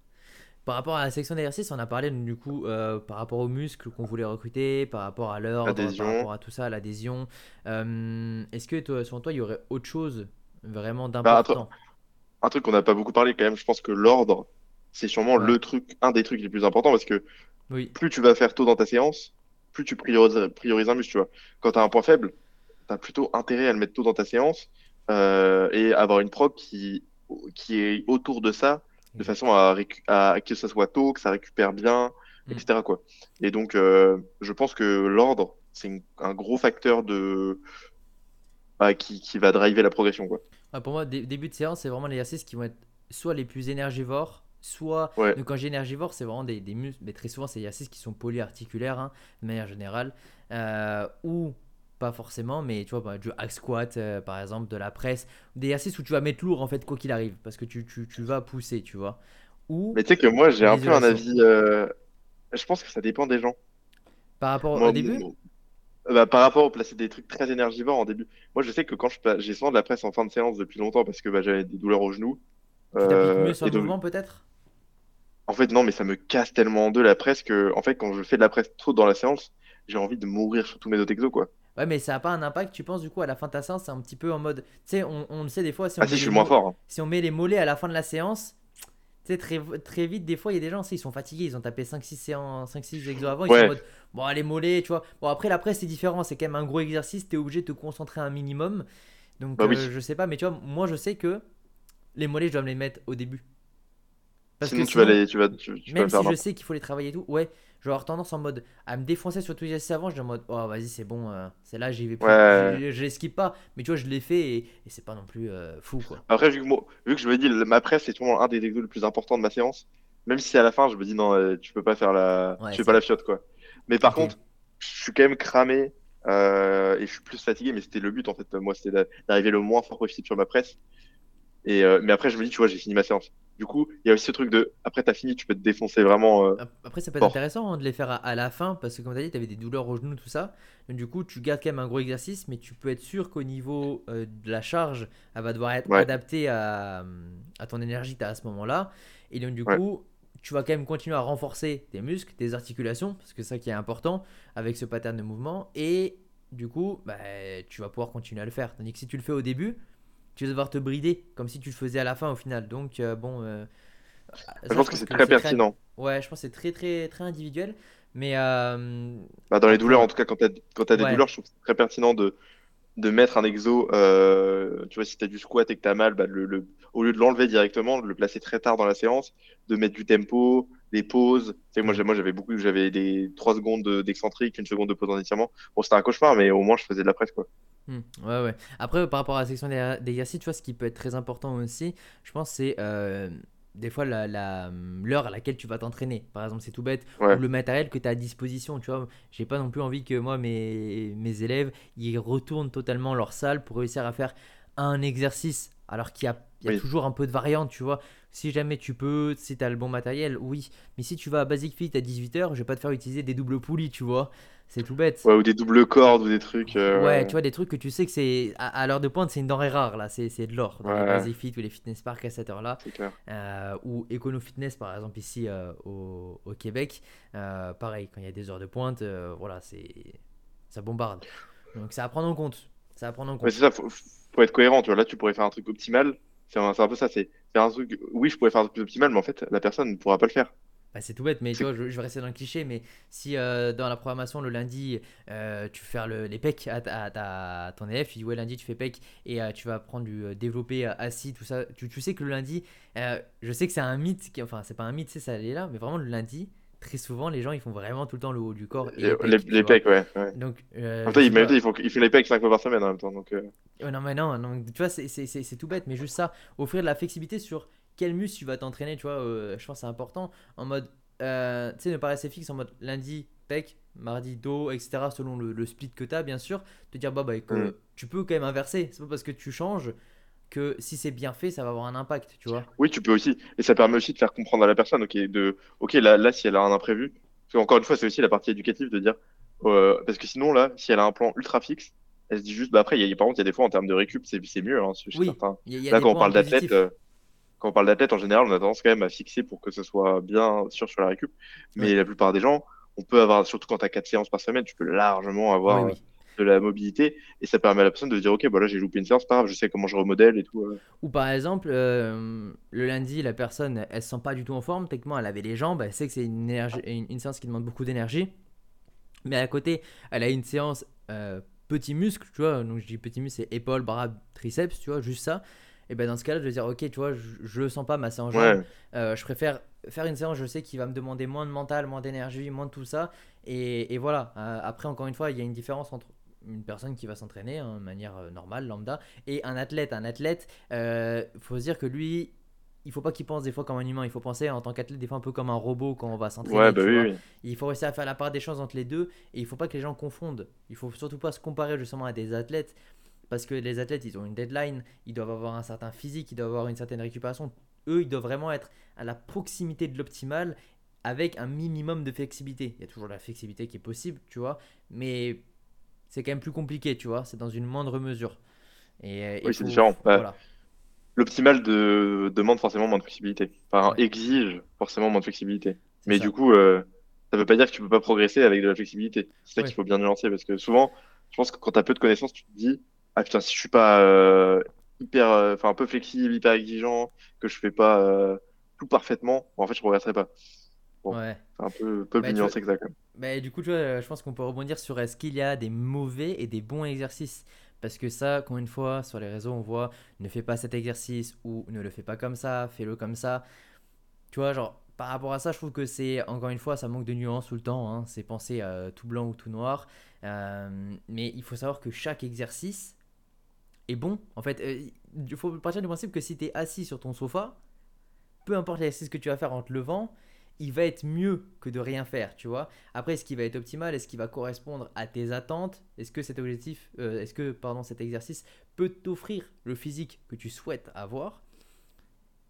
Par rapport à la section d'exercice, on a parlé du coup euh, par rapport aux muscles qu'on voulait recruter, par rapport à l'ordre, par rapport à tout ça, l'adhésion. Euh, Est-ce que toi, selon toi, il y aurait autre chose vraiment Bah, d'important? Un truc qu'on n'a pas beaucoup parlé quand même, je pense que l'ordre, c'est sûrement Ouais. le truc, un des trucs les plus importants parce que Oui, plus tu vas faire tôt dans ta séance, plus tu priorises, priorises un muscle, tu vois. Quand tu as un point faible, tu as plutôt intérêt à le mettre tôt dans ta séance euh, et avoir une prog qui, qui est autour de ça, de façon à, que ça soit tôt, que ça récupère bien, Mm. etc. Quoi. Et donc, euh, je pense que l'ordre, c'est un gros facteur de, bah, qui, qui va driver la progression. Quoi. Ah, pour moi, dé- début de séance, c'est vraiment les exercices qui vont être soit les plus énergivores, soit. Ouais. Donc, quand j'ai énergivore, c'est vraiment des, des muscles, mais très souvent, c'est des exercices qui sont polyarticulaires, hein, de manière générale, euh, ou pas forcément, mais tu vois, bah, du hack squat, euh, par exemple, de la presse, des exercices où tu vas mettre lourd, en fait, quoi qu'il arrive, parce que tu, tu, tu vas pousser, tu vois. Ou Mais tu sais que moi, j'ai un peu un avis. euh, Je pense que ça dépend des gens. par rapport Moi, au début, mon- bah, par rapport au placer des trucs très énergivores en début. Moi, je sais que quand j'ai souvent de la presse en fin de séance depuis longtemps parce que bah, j'avais des douleurs au genou. tu t'appliques Euh, mieux sur le donc- mouvement, peut-être? En fait, non, mais ça me casse tellement en deux la presse que, en fait, quand je fais de la presse trop dans la séance, j'ai envie de mourir sur tous mes autres exos, quoi. Ouais, mais ça n'a pas un impact, tu penses, du coup, à la fin de ta séance, c'est un petit peu en mode. Tu sais, on, on le sait des fois, si on, Ah met si, je les suis moins mo- fort. hein. si on met les mollets à la fin de la séance, tu sais, très, très vite, des fois, il y a des gens, ils sont fatigués, ils ont tapé 5-6 séances, 5-6 exos avant, ils sont en mode, bon, les mollets, tu vois. Bon, après, la presse, c'est différent, c'est quand même un gros exercice, tu es obligé de te concentrer un minimum. Donc, bah oui. euh, je sais pas, mais tu vois, moi, je sais que les mollets, je dois me les mettre au début. Parce que Sinon, tu vas les, tu vas, tu, tu vas même si je sais qu'il faut les travailler et tout, ouais, je vais avoir tendance en mode à me défoncer sur tous les exercices avant, je dis en mode, oh vas-y, c'est bon, euh, c'est là, j'y vais plus. Ouais. Je, je les skip pas, mais tu vois, je l'ai fait et, et c'est pas non plus euh, fou, quoi. Après, vu que, moi- vu que je me dis, ma presse, c'est toujours un des exos les plus importants de ma séance. Même si à la fin, je me dis, non, euh, tu peux pas faire la, Ouais, tu fais pas la fiotte, quoi. Mais par contre, je suis quand même cramé, euh, et je suis plus fatigué, mais c'était le but, en fait. Moi, c'était d'a- d'arriver le moins fort possible sur ma presse. Et, euh, mais après, je me dis, tu vois, j'ai fini ma séance. Du coup, il y a aussi ce truc de, après, t'as fini, tu peux te défoncer vraiment, euh, Ap- Après, ça peut être fort. intéressant hein, de les faire à, à la fin parce que, comme tu as dit, tu avais des douleurs au genou, tout ça. Donc, du coup, tu gardes quand même un gros exercice, mais tu peux être sûr qu'au niveau euh, de la charge, elle va devoir être Ouais, adaptée à, à ton énergie as à ce moment-là. Et donc, du ouais. coup, tu vas quand même continuer à renforcer tes muscles, tes articulations, parce que c'est ça qui est important avec ce pattern de mouvement. Et du coup, bah, tu vas pouvoir continuer à le faire. Tandis que si tu le fais au début, tu vas devoir te brider, comme si tu le faisais à la fin au final. Donc, euh, bon, euh, Je pense je que pense c'est que très c'est très pertinent. Ouais, je pense que c'est très très très individuel. Mais euh, Bah, dans les douleurs, en tout cas, quand t'as, quand t'as des Ouais, douleurs, je trouve que c'est très pertinent de, de mettre un exo, tu vois, si tu as du squat et que tu as mal, bah, le, le- au lieu de l'enlever directement, de le placer très tard dans la séance, de mettre du tempo, des pauses. Tu sais, moi, moi, j'avais beaucoup, j'avais des 3 secondes de- d'excentrique, une seconde de pause en étirement. Bon, c'était un cauchemar, mais au moins, je faisais de la presse, quoi. Hmm, ouais, ouais. Après, par rapport à la section d'e- d'exercice, tu vois, ce qui peut être très important aussi, je pense, c'est euh, des fois la, la- l'heure à laquelle tu vas t'entraîner. Par exemple, c'est tout bête, ou le matériel que tu as à disposition. Tu vois, j'ai pas non plus envie que moi, mes, mes élèves, ils retournent totalement leur salle pour réussir à faire un exercice, alors qu'il y a, il y a oui, toujours un peu de variante, tu vois. Si jamais tu peux, si tu as le bon matériel, oui. Mais si tu vas à Basic Fit à 18h, je vais pas te faire utiliser des doubles poulies, tu vois. C'est tout bête. ouais, ou des doubles cordes ou des trucs. Ouais, euh, tu vois, des trucs que tu sais que c'est à, à l'heure de pointe, c'est une denrée rare là, c'est de l'or dans Ouais, les ouais, Basic Fit ou les Fitness Park à cette heure-là, euh, ou Econo Fitness par exemple ici euh, au, au Québec, euh, pareil, quand il y a des heures de pointe, voilà, c'est ça bombarde. Donc c'est à prendre en compte, c'est à prendre en Mais c'est compte. ça, faut, faut être cohérent, tu vois. Là, tu pourrais faire un truc optimal. C'est un, un peu ça, c'est faire un truc. Oui, je pourrais faire un truc optimal, mais en fait, la personne ne pourra pas le faire. Bah, c'est tout bête, mais tu vois, je, je vais rester dans le cliché, mais si euh, dans la programmation le lundi, euh, tu fais le- les pecs à, à ton élève, tu dis ouais lundi tu fais pecs et euh, tu vas prendre du développé assis, tout ça, tu, tu sais que le lundi, je sais que c'est un mythe, qui, enfin c'est pas un mythe, c'est ça elle est là, mais vraiment le lundi, très souvent les gens ils font vraiment tout le temps le haut du corps et les les, pecs, les ouais. ouais. Donc En sais ils, ils font, ils font les pecs 5 fois par semaine en même temps. Donc, Oh non, mais non, non, tu vois, c'est tout bête, mais juste ça, offrir de la flexibilité sur quel muscle tu vas t'entraîner, tu vois, euh, je pense que c'est important, en mode, euh, tu sais, ne pas rester fixe en mode lundi, pec, mardi, dos, etc., selon le, le split que tu as, bien sûr, te dire, bah, bah, que hmm. tu peux quand même inverser, c'est pas parce que tu changes que si c'est bien fait, ça va avoir un impact, tu vois. Oui, tu peux aussi. Et ça permet aussi de faire comprendre à la personne, ok, de, ok, là, là, si elle a un imprévu, parce qu'encore une fois, c'est aussi la partie éducative de dire, euh, parce que sinon, là, si elle a un plan ultra fixe, elle se dit juste, bah après, y a, par contre, il y a des fois, en termes de récup, c'est, c'est mieux, hein, chez Oui, certains. il y, a il y a Là, quand on parle d'athlète, euh, quand on parle d'athlète, en général, on a tendance quand même à fixer pour que ce soit bien sûr sur la récup. Mais Ouais. la plupart des gens, on peut avoir, surtout quand tu as quatre séances par semaine, tu peux largement avoir oui. de la mobilité. Et ça permet à la personne de dire, ok, bah là, j'ai loupé une séance, pas grave, je sais comment je remodèle et tout. euh. Ou par exemple, euh, le lundi, la personne, elle se sent pas du tout en forme, techniquement, elle avait les jambes, elle sait que c'est une, énergie- une, une séance qui demande beaucoup d'énergie. Mais à côté, elle a une séance euh, petit muscle, tu vois. Donc je dis petit muscle, c'est épaule, bras, triceps, tu vois, juste ça. Et ben dans ce cas-là, je vais dire, ok, tu vois, je, je le sens pas ma séance. Ouais, Euh, je préfère faire une séance, je sais, qui va me demander moins de mental, moins d'énergie, moins de tout ça. Et, et voilà. Euh, après, encore une fois, il y a une différence entre une personne qui va s'entraîner hein, de manière euh, normale, lambda, et un athlète. Un athlète, il faut se dire que lui, il faut pas qu'il pense des fois comme un humain. Il faut penser en tant qu'athlète des fois un peu comme un robot quand on va ouais, s'entraîner, bah oui, oui. Il faut réussir à faire la part des choses entre les deux et il faut pas que les gens confondent. Il faut surtout pas se comparer justement à des athlètes parce que les athlètes ils ont une deadline, ils doivent avoir un certain physique, ils doivent avoir une certaine récupération. Eux, ils doivent vraiment être à la proximité de l'optimal avec un minimum de flexibilité. Il y a toujours la flexibilité qui est possible, tu vois, mais c'est quand même plus compliqué, tu vois, c'est dans une moindre mesure. Et euh, Oui, c'est différent. Bah, voilà, L'optimal de, demande forcément moins de flexibilité. Enfin, ouais, exige forcément moins de flexibilité. Mais du coup, euh, ça veut pas dire que tu peux pas progresser avec de la flexibilité. C'est ça qu'il faut bien nuancer parce que souvent, je pense que quand tu as peu de connaissances, tu te dis, ah putain, si je suis pas euh, hyper, euh, enfin un peu flexible, hyper exigeant, que je fais pas tout parfaitement, bon, en fait, je progresserai pas. Bon, Ouais. c'est un peu, peu Bah, vois, nuancé que ça, quand même. bah, du coup, tu vois, je pense qu'on peut rebondir sur est-ce qu'il y a des mauvais et des bons exercices? Parce que ça, encore une fois, sur les réseaux, on voit ne fais pas cet exercice ou ne le fais pas comme ça, fais-le comme ça. Tu vois, genre, par rapport à ça, je trouve que c'est, encore une fois, ça manque de nuance tout le temps. hein. C'est penser tout blanc ou tout noir. Euh, mais il faut savoir que chaque exercice est bon. En fait, euh, il faut partir du principe que si tu es assis sur ton sofa, peu importe l'exercice que tu vas faire en te levant, il va être mieux que de rien faire, tu vois. Après, est-ce qu'il va être optimal? Est-ce qu'il va correspondre à tes attentes? Est-ce que cet objectif, euh, est-ce que pardon, cet exercice peut t'offrir le physique que tu souhaites avoir?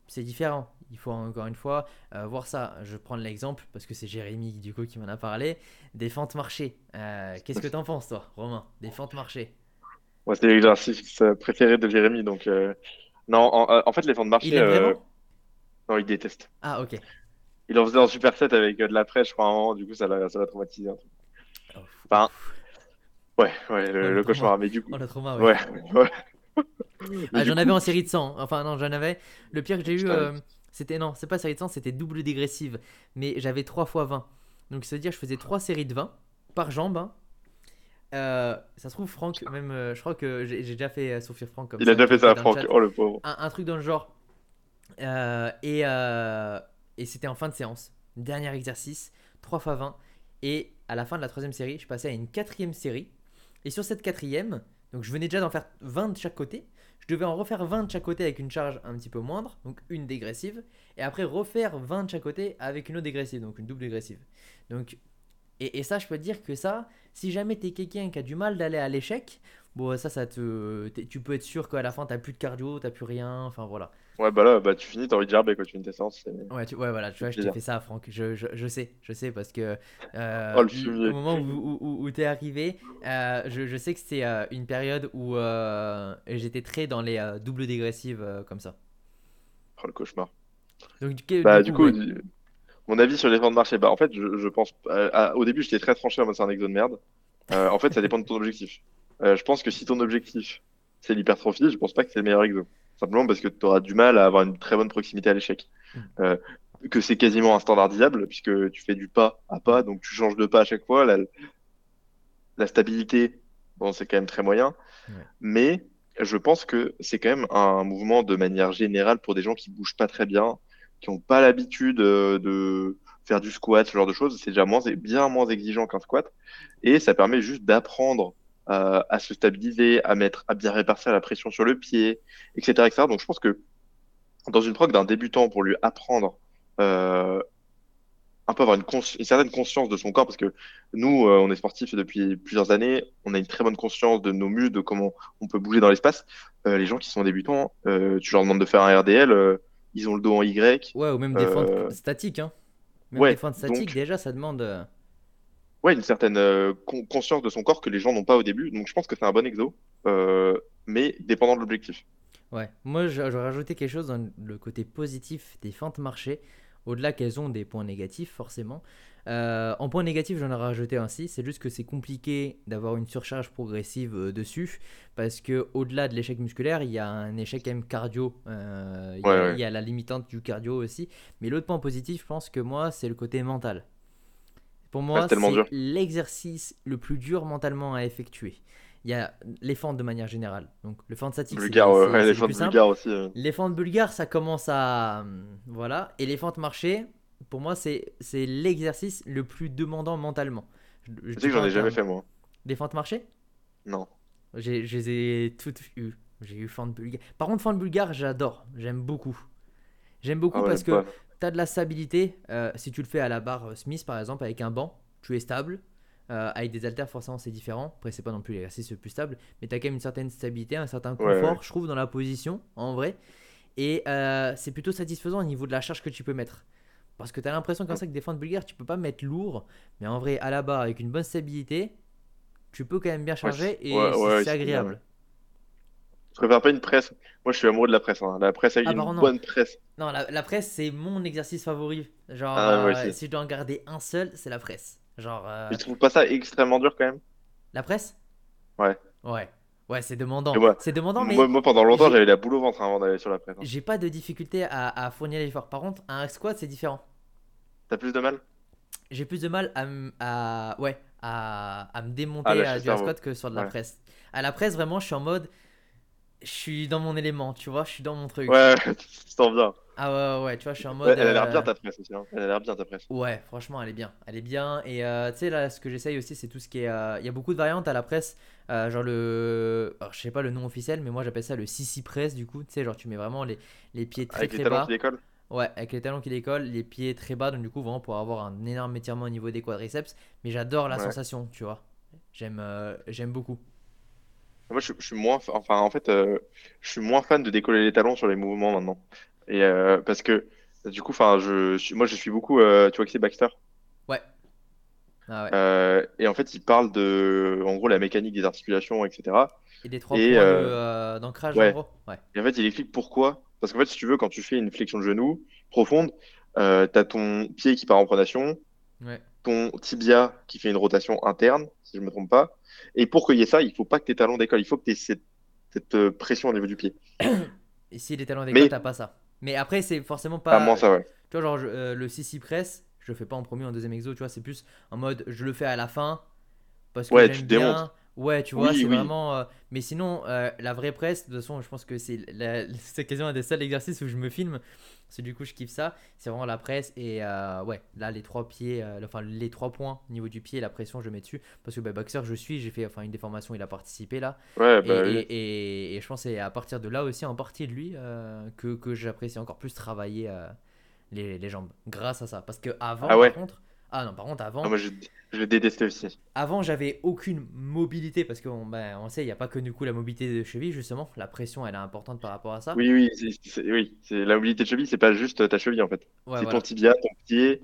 C'est différent. Il faut encore une fois euh, voir ça. Je prends l'exemple parce que c'est Jérémy du coup qui m'en a parlé des fentes marchées. Euh, Qu'est-ce que t'en penses toi, Romain? Des fentes marchées Moi, c'est l'exercice préféré de Jérémy, donc non, en, en fait, les fentes Il marché, aime vraiment? non, il déteste. Ah ok. Il en faisait en superset avec euh, de la presse, je crois, à un moment, du coup, ça l'a, ça l'a traumatisé. un truc. Oh, Enfin, ouais, ouais, Oh, le, le le trauma. cauchemar, mais du coup, Oh la trauma, ouais. ouais, ouais. <laughs> Ah, j'en coup, avais en série de 100. Enfin, non, j'en avais. Le pire que j'ai eu, euh, c'était. Non, c'est pas série de 100, c'était double dégressive. Mais j'avais 3 fois 20. Donc, ça veut dire que je faisais 3 séries de 20 par jambe. hein. Euh, ça se trouve, Franck, même. euh, je crois que j'ai j'ai déjà fait euh, souffrir Franck comme il a ça, déjà qui fait ça, le Franck. chat. Oh, le pauvre. Un, un truc dans le genre. Euh, et euh, et c'était en fin de séance. Dernier exercice, 3 fois 20. Et à la fin de la troisième série, je passais à une quatrième série. Et sur cette quatrième, donc je venais déjà d'en faire 20 de chaque côté. Je devais en refaire 20 de chaque côté avec une charge un petit peu moindre, donc une dégressive. Et après refaire 20 de chaque côté avec une autre dégressive, donc une double dégressive. Donc, et, et ça, je peux te dire que ça, si jamais tu es quelqu'un qui a du mal d'aller à l'échec, bon, ça, ça te, tu peux être sûr qu'à la fin, tu plus de cardio, tu plus rien. Enfin voilà. Ouais, bah là, bah, tu finis, t'as envie de gerber quand tu finis tes séances. Ouais, tu, ouais, voilà, tu vois, je t'ai fait ça, Franck. Je, je, je sais, je sais, parce que euh, Oh, le au moment où, où, où, t'es arrivé, euh, je, je sais que c'était euh, une période où j'étais très dans les doubles dégressives comme ça. Oh, le cauchemar. Donc, du, Bah, du coup, coup, ouais. du- mon avis sur les ventes de marché, bah, en fait, je, je pense, au début, j'étais très tranché en mode c'est un exo de merde. En fait, ça dépend de ton objectif. Euh, je pense que si ton objectif, c'est l'hypertrophie, je pense pas que c'est le meilleur exo. Simplement parce que tu auras du mal à avoir une très bonne proximité à l'échec. Mm. Euh, que c'est quasiment instandardisable, puisque tu fais du pas à pas, donc tu changes de pas à chaque fois. La, la stabilité, bon, c'est quand même très moyen. Ouais. Mais je pense que c'est quand même un mouvement de manière générale pour des gens qui bougent pas très bien, qui n'ont pas l'habitude euh, de faire du squat, ce genre de choses. C'est déjà moins, bien moins exigeant qu'un squat. Et ça permet juste d'apprendre euh, à se stabiliser, à mettre, à bien répartir la pression sur le pied, etc., etc. Donc je pense que dans une prog d'un débutant pour lui apprendre euh, un peu avoir une, certaine conscience de son corps, parce que nous, euh, on est sportifs depuis plusieurs années, on a une très bonne conscience de nos muscles, de comment on peut bouger dans l'espace. Euh, les gens qui sont débutants, tu leur demandes de faire un RDL, ils ont le dos en Y. Ouais, ou même des fentes statiques. Hein. Même ouais, des fentes statiques, donc- déjà, ça demande. Ouais, une certaine euh, con- conscience de son corps que les gens n'ont pas au début. Donc je pense que c'est un bon exo, euh, mais dépendant de l'objectif. Ouais, moi j'aurais rajouté quelque chose dans le côté positif des fentes marchées, au-delà qu'elles ont des points négatifs forcément. Euh, en point négatif, j'en ai rajouté ainsi, c'est juste que c'est compliqué d'avoir une surcharge progressive euh, dessus, parce que au-delà de l'échec musculaire, il y a un échec même cardio, euh, il y a, ouais. il y a la limitante du cardio aussi. Mais l'autre point positif, je pense que moi, c'est le côté mental. Pour moi, c'est l'exercice le plus dur mentalement à effectuer. Il y a les fentes de manière générale. Donc le fente statique, c'est ouais, les le fentes bulgares aussi. euh. Les fentes bulgares, ça commence à. hum, Voilà. Et les fentes marchées, pour moi, c'est c'est l'exercice le plus demandant mentalement. Je, je sais que j'en en ai jamais fait, moi. Des fentes marchées? Non. J'ai- Je les ai toutes eues. J'ai eu fente bulgare. Par contre, fente bulgare, j'adore. J'aime beaucoup. J'aime beaucoup Ah ouais, parce que pas- tu as de la stabilité. euh, si tu le fais à la barre Smith, par exemple, avec un banc, tu es stable. Euh, avec des haltères, forcément, c'est différent. Après, c'est pas non plus l'exercice le plus stable. Mais tu as quand même une certaine stabilité, un certain confort, ouais. je trouve, dans la position, en vrai. Et euh, c'est plutôt satisfaisant au niveau de la charge que tu peux mettre. Parce que tu as l'impression comme ça que des fentes bulgares, tu peux pas mettre lourd. Mais en vrai, à la barre, avec une bonne stabilité, tu peux quand même bien charger et c'est agréable. Je préfère pas une presse. Moi, je suis amoureux de la presse. hein. La presse avec Ah, une contre, non. bonne presse. Non, la, la presse, c'est mon exercice favori. Genre, Ah, euh, si je dois en garder un seul, c'est la presse. Genre, euh, Mais tu trouves pas ça extrêmement dur quand même? la presse? Ouais. Ouais. Ouais, c'est demandant. C'est demandant, mais moi, moi, pendant longtemps, j'avais la boule au ventre hein, avant d'aller sur la presse. hein. j'ai pas de difficulté à, à fournir l'effort. Par contre, un squat, c'est différent. T'as plus de mal? J'ai plus de mal à, à, ouais, à, à me Ah, démonter lâcher à le du squat que sur de la Ouais. presse. À la presse, vraiment, je suis en mode, je suis dans mon élément, tu vois, je suis dans mon truc. Ouais, <laughs> tu t'en bien. Ah ouais, ouais, tu vois, je suis en Ouais, mode. elle a l'air bien euh, ta presse aussi. Hein. Elle a l'air bien ta presse. Ouais, franchement, elle est bien. Elle est bien. Et euh, tu sais, là, ce que j'essaye aussi, c'est tout ce qui est. euh, Il y a beaucoup de variantes à la presse. euh, genre le. Alors, je sais pas le nom officiel, mais moi j'appelle ça le sissi press, du coup. Tu sais, genre, tu mets vraiment les, les pieds très Avec les talons bas. qui décollent? Ouais, avec les talons qui décollent, les pieds très bas, donc du coup, vraiment pour avoir un énorme étirement au niveau des quadriceps. Mais j'adore la Ouais. sensation, tu vois. J'aime euh, j'aime beaucoup. Moi, je, je suis moins, enfin, en fait, euh, je suis moins fan de décoller les talons sur les mouvements maintenant. Et euh, parce que, du coup, enfin, je, suis- moi, je suis beaucoup, euh, tu vois que c'est Baxter. Ouais. Ah ouais. Euh, et en fait, il parle de, en gros, la mécanique des articulations, etc. Et des trois Et points de, euh, euh, d'ancrage, en ouais. gros. Ouais. Et en fait, il explique pourquoi. Parce qu'en fait, si tu veux, quand tu fais une flexion de genou profonde, euh, t'as ton pied qui part en pronation, Ouais. Ton tibia qui fait une rotation interne, si je me trompe pas. Et pour qu'il y ait ça, il faut pas que tes talons décollent. Il faut que tu aies cette, cette euh, pression au niveau du pied. Et si les talons décollent, t'as pas ça. Mais après, c'est forcément pas moins pas. ça, ouais. Tu vois, genre je- euh, le sissi press, je le fais pas en premier ou en deuxième exo, tu vois, c'est plus en mode je le fais à la fin parce que Ouais, tu j'aime te démontes. Ouais, tu vois, Oui, c'est oui. vraiment. euh, Mais sinon, euh, la vraie presse, de toute façon, je pense que c'est la... <laughs> c'est quasiment un des seuls exercices où je me filme. C'est du coup, je kiffe ça. C'est vraiment la presse et euh, ouais, là, les trois pieds, enfin, les trois points au niveau du pied, la pression, je mets dessus parce que bah, boxeur, je suis, j'ai fait enfin une des formations, il a participé là. Ouais, Et, bah oui. et, et- et je pense que c'est à partir de là aussi, en partie de lui, que, que j'apprécie encore plus travailler les, les jambes. Grâce à ça. Parce que avant, Ah ouais? par contre. Ah non, par contre, avant, Ah, moi, je, je le détestais aussi. avant j'avais aucune mobilité. Parce qu'on ben, on sait, il n'y a pas que du coup la mobilité de cheville, justement. La pression, elle est importante par rapport à ça. Oui, oui, c'est, oui. La mobilité de cheville, c'est pas juste ta cheville en fait. Ouais, c'est ton tibia, ton pied.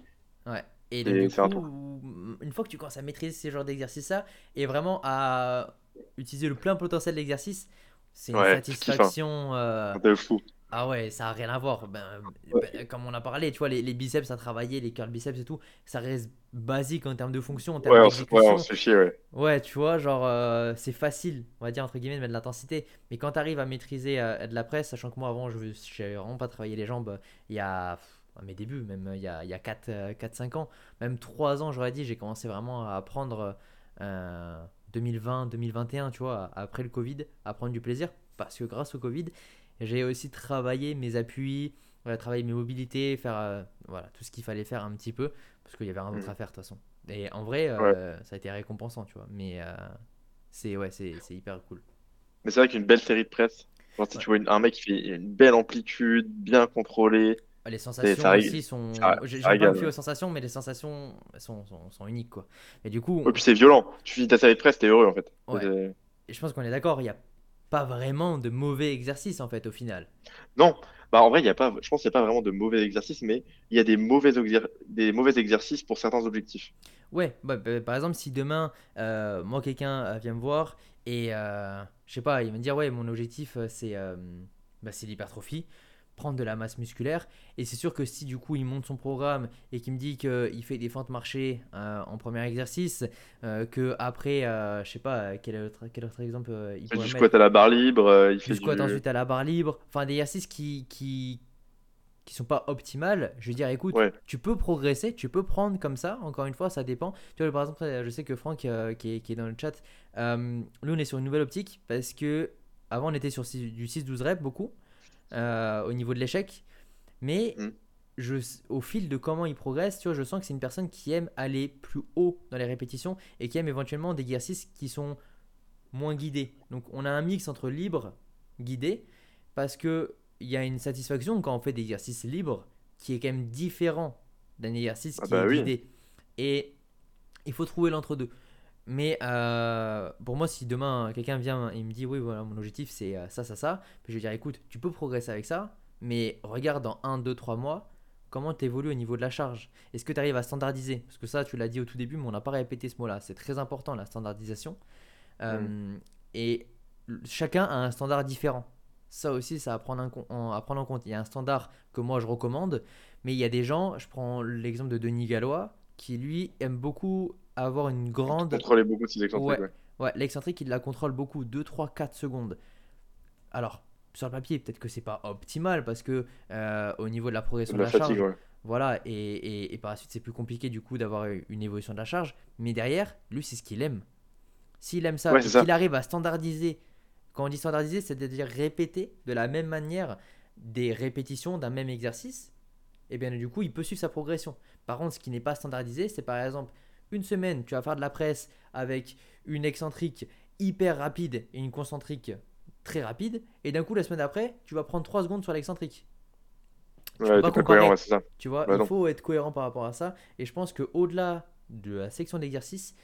Ouais. Et donc, Et un coup, une fois que tu commences à maîtriser ces genres d'exercices-là et vraiment à utiliser le plein potentiel de l'exercice, c'est une Ouais, satisfaction. euh, De fou. Ah ouais, ça a rien à voir. Ben, Ouais. ben, comme on a parlé, tu vois, les, les biceps à travailler, les curls biceps et tout, ça reste basique en termes de fonction, en termes Ouais, on, ouais, on se fait chier, ouais. Ouais, tu vois, genre, euh, c'est facile, on va dire, entre guillemets, de mettre de l'intensité. Mais quand tu arrives à maîtriser euh, de la presse, sachant que moi, avant, je n'avais vraiment pas travaillé les jambes, euh, il y a, à mes débuts, même il y a, il y a 4-5 ans, même 3 ans, j'aurais dit, j'ai commencé vraiment à apprendre euh, 2020, 2021, tu vois, après le Covid, à prendre du plaisir. Parce que grâce au Covid, j'ai aussi travaillé mes appuis, voilà, travaillé mes mobilités, faire euh, voilà, tout ce qu'il fallait faire un petit peu, parce qu'il y avait rien d'autre Mhm. à faire de toute façon. Et en vrai, Ouais. euh, ça a été récompensant, tu vois. Mais euh, c'est ouais, c'est hyper cool. Mais c'est vrai qu'une belle série de presse. Genre, si Ouais. tu vois une- un mec qui fait une belle amplitude, bien contrôlée, Les sensations ça, aussi sont. J'ai pas me aux sensations, mais les sensations sont, sont, sont uniques, quoi. Et du coup, Ouais, puis c'est violent. Tu finis ta série de presse, t'es heureux en fait. ouais. Et je pense qu'on est d'accord, il n'y a pas vraiment de mauvais exercices, en fait, au final. Non, bah en vrai, il y a pas, je pense qu'il n'y a pas vraiment de mauvais exercices, mais il y a des mauvais, des mauvais exercices pour certains objectifs. Ouais, bah, bah, par exemple, si demain, euh, moi, quelqu'un euh, vient me voir et, euh, je sais pas, il va me dire, ouais, mon objectif, euh, c'est bah, c'est l'hypertrophie, prendre de la masse musculaire. Et c'est sûr que si, du coup, il monte son programme et qu'il me dit qu'il fait des fentes marchées euh, en premier exercice, euh, que après, euh, je sais pas, quel autre, quel autre exemple euh, il Il fait du squat à la barre libre, euh, il fait du squat ensuite à la barre libre, enfin des exercices qui, qui, qui sont pas optimales, je veux dire, écoute, Ouais. tu peux progresser, tu peux prendre comme ça, encore une fois, ça dépend. Tu vois, par exemple, je sais que Franck, euh, qui, est, qui est dans le chat, euh, lui, on est sur une nouvelle optique parce que avant, on était sur du 6-12 reps beaucoup euh, au niveau de l'échec, mais Mm. je, au fil de comment il progresse, tu vois, je sens que c'est une personne qui aime aller plus haut dans les répétitions et qui aime éventuellement des exercices qui sont moins guidés. Donc on a un mix entre libre, guidé, parce que il y a une satisfaction quand on fait des exercices libres qui est quand même différent d'un exercice Ah qui bah est oui. guidé. Et il faut trouver l'entre-deux. Mais euh, pour moi, si demain quelqu'un vient et me dit oui, voilà, mon objectif c'est euh, ça, ça, ça, puis je vais dire écoute, tu peux progresser avec ça, mais regarde dans 1, 2, 3 mois comment tu évolues au niveau de la charge. Est-ce que tu arrives à standardiser? Parce que ça, tu l'as dit au tout début, mais on n'a pas répété ce mot-là. C'est très important la standardisation. Euh, Et l- chacun a un standard différent. Ça aussi, ça à prendre, un à prendre en compte. Il y a un standard que moi je recommande, mais il y a des gens, je prends l'exemple de Denis Gallois, qui lui aime beaucoup avoir une grande Contrôler beaucoup ses excentriques, Ouais. ouais. Ouais, l'excentrique, il la contrôle beaucoup, 2, 3, 4 secondes. Alors, sur le papier, peut-être que c'est pas optimal parce que euh, au niveau de la progression De de la fatigue, charge, ouais. voilà, et, et- et par la suite, c'est plus compliqué du coup d'avoir une évolution de la charge. Mais derrière, lui, c'est ce qu'il aime. S'il aime ça Ouais, qu'il arrive à standardiser, quand on dit standardiser, c'est-à-dire répéter de la même manière des répétitions d'un même exercice, et bien du coup, il peut suivre sa progression. Par contre, ce qui n'est pas standardisé, c'est par exemple une semaine, tu vas faire de la presse avec une excentrique hyper rapide et une concentrique très rapide, et d'un coup, la semaine d'après, tu vas prendre 3 secondes sur l'excentrique. Ouais, peux t'es pas cohérent, ouais, ça. Tu vois, Bah il non. faut être cohérent par rapport à ça. Et je pense qu'au-delà de la section d'exercice,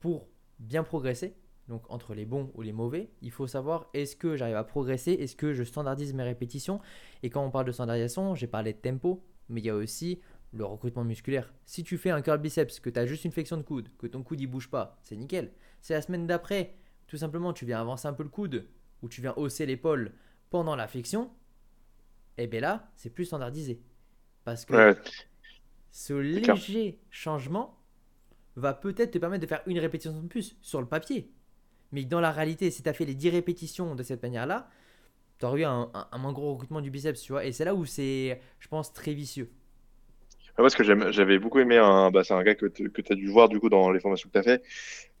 pour bien progresser, donc entre les bons ou les mauvais, il faut savoir est-ce que j'arrive à progresser, est-ce que je standardise mes répétitions? Et quand on parle de standardisation, j'ai parlé de tempo, mais il y a aussi le recrutement musculaire. Si tu fais un curl biceps, que tu as juste une flexion de coude, que ton coude il bouge pas, c'est nickel. C'est la semaine d'après, tout simplement, tu viens avancer un peu le coude ou tu viens hausser l'épaule pendant la flexion, et bien là, c'est plus standardisé. Parce que Ouais, ce clair. léger changement va peut-être te permettre de faire une répétition de plus sur le papier. Mais dans la réalité, si tu as fait les 10 répétitions de cette manière-là, tu aurais eu un, un- un moins gros recrutement du biceps, tu vois. Et c'est là où c'est, je pense, très vicieux. Moi, ce que j'avais beaucoup aimé, un, bah, c'est un gars que tu as dû voir du coup dans les formations que tu as fait.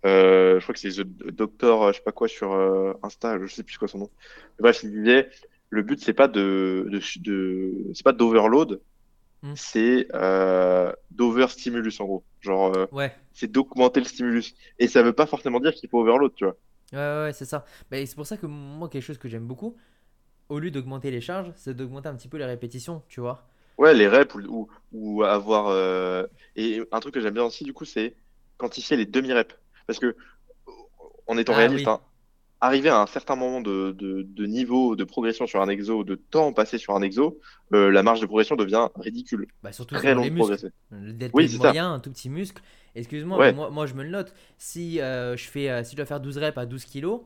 Euh, je crois que c'est The Doctor, euh, je sais pas quoi, sur euh, Insta, je sais plus quoi son nom. Bref, il disait, le but, c'est pas de, de, de- c'est pas d'overload, Hmm. c'est euh, d'overstimulus en gros. Genre, Ouais, c'est d'augmenter le stimulus. Et ça veut pas forcément dire qu'il faut overload, tu vois. ouais, ouais, ouais, c'est ça. Mais c'est pour ça que moi, quelque chose que j'aime beaucoup, au lieu d'augmenter les charges, c'est d'augmenter un petit peu les répétitions, tu vois. Ouais, les reps ou, ou, ou avoir. euh, Et un truc que j'aime bien aussi, du coup, c'est quantifier les demi-reps. Parce que, en étant Ah réaliste, oui. hein, arriver à un certain moment de, de, de niveau de progression sur un exo, de temps passé sur un exo, euh, la marge de progression devient ridicule. Bah, surtout Très selon long les de muscles. progresser. Le deltoïde Oui, c'est ça. moyen, un tout petit muscle. Excuse-moi, mais Ouais. moi, moi je me le note. Si, euh, je fais, euh, si je dois faire 12 reps à 12 kilos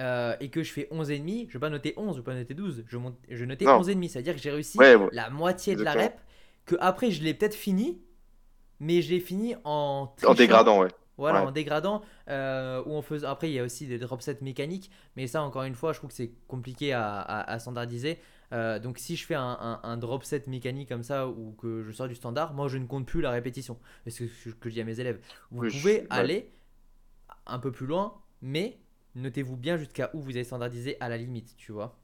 euh, et que je fais 11,5, je vais pas noter 11, je vais pas noter 12. Je, monte, je Non. 11,5. C'est-à-dire que j'ai réussi Ouais, ouais, la moitié de la rep. Que après, je l'ai peut-être fini, mais je l'ai fini en En dégradant, ouais. Voilà, Ouais. en dégradant. euh, ou en faisant... Après, il y a aussi des drop sets mécaniques. Mais ça, encore une fois, je trouve que c'est compliqué à, à- à standardiser. Euh, donc, si je fais un, un- un drop set mécanique comme ça, ou que je sors du standard, moi, je ne compte plus la répétition. C'est ce que, je dis à mes élèves. Vous Oui, pouvez aller un peu plus loin, mais notez-vous bien jusqu'à où vous avez standardisé à la limite, tu vois.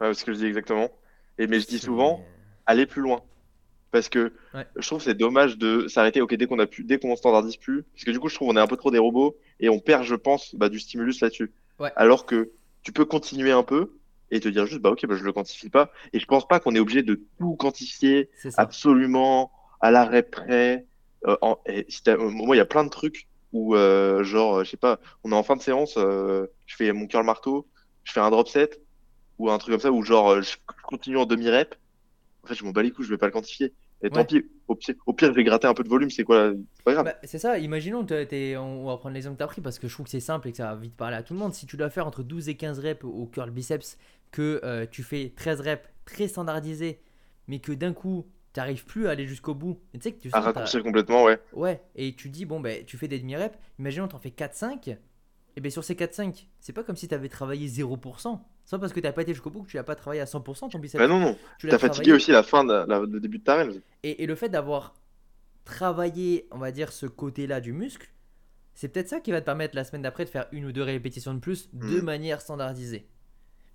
Ouais, c'est ce que je dis exactement. Et, mais je dis souvent, aller plus loin. Parce que Ouais. je trouve c'est dommage de s'arrêter ok, dès qu'on a pu, dès qu'on standardise plus. Parce que du coup, je trouve qu'on est un peu trop des robots et on perd, je pense, bah, du stimulus là-dessus. Ouais. Alors que tu peux continuer un peu et te dire juste, bah ok, bah, je le quantifie pas. Et je pense pas qu'on est obligé de tout quantifier absolument à l'arrêt près. Euh, en- et si t'as- euh, moi, il y a plein de trucs où, euh, genre, euh, je sais pas, on est en fin de séance, euh, je fais mon curl marteau, je fais un drop set ou un truc comme ça où, genre, je continue en demi-rep. En fait, je m'en bats les couilles, je vais pas le quantifier. Et tant pis, au pire, au pire, je vais gratter un peu de volume, c'est quoi, c'est pas grave. Bah, c'est ça, imaginons, t'es- on va prendre l'exemple que tu as pris parce que je trouve que c'est simple et que ça va vite parler à tout le monde. Si tu dois faire entre 12 et 15 reps au curl biceps, que euh, tu fais 13 reps très standardisés, mais que d'un coup, tu n'arrives plus à aller jusqu'au bout. Et tu sais que tu À t'as- raccourcir complètement, ouais. Ouais, et tu dis, bon, ben, tu fais des demi-reps, imaginons, tu en fais 4-5, et bien sur ces 4-5, c'est pas comme si tu avais travaillé 0%. C'est pas parce que tu n'as pas été jusqu'au bout que tu n'as pas travaillé à 100% ton biceps. Bah non, non. Tu T'as fatigué aussi la fin de la- le début de ta range. Et, et le fait d'avoir travaillé, on va dire, ce côté-là du muscle, c'est peut-être ça qui va te permettre la semaine d'après de faire une ou deux répétitions de plus de Mhm. manière standardisée.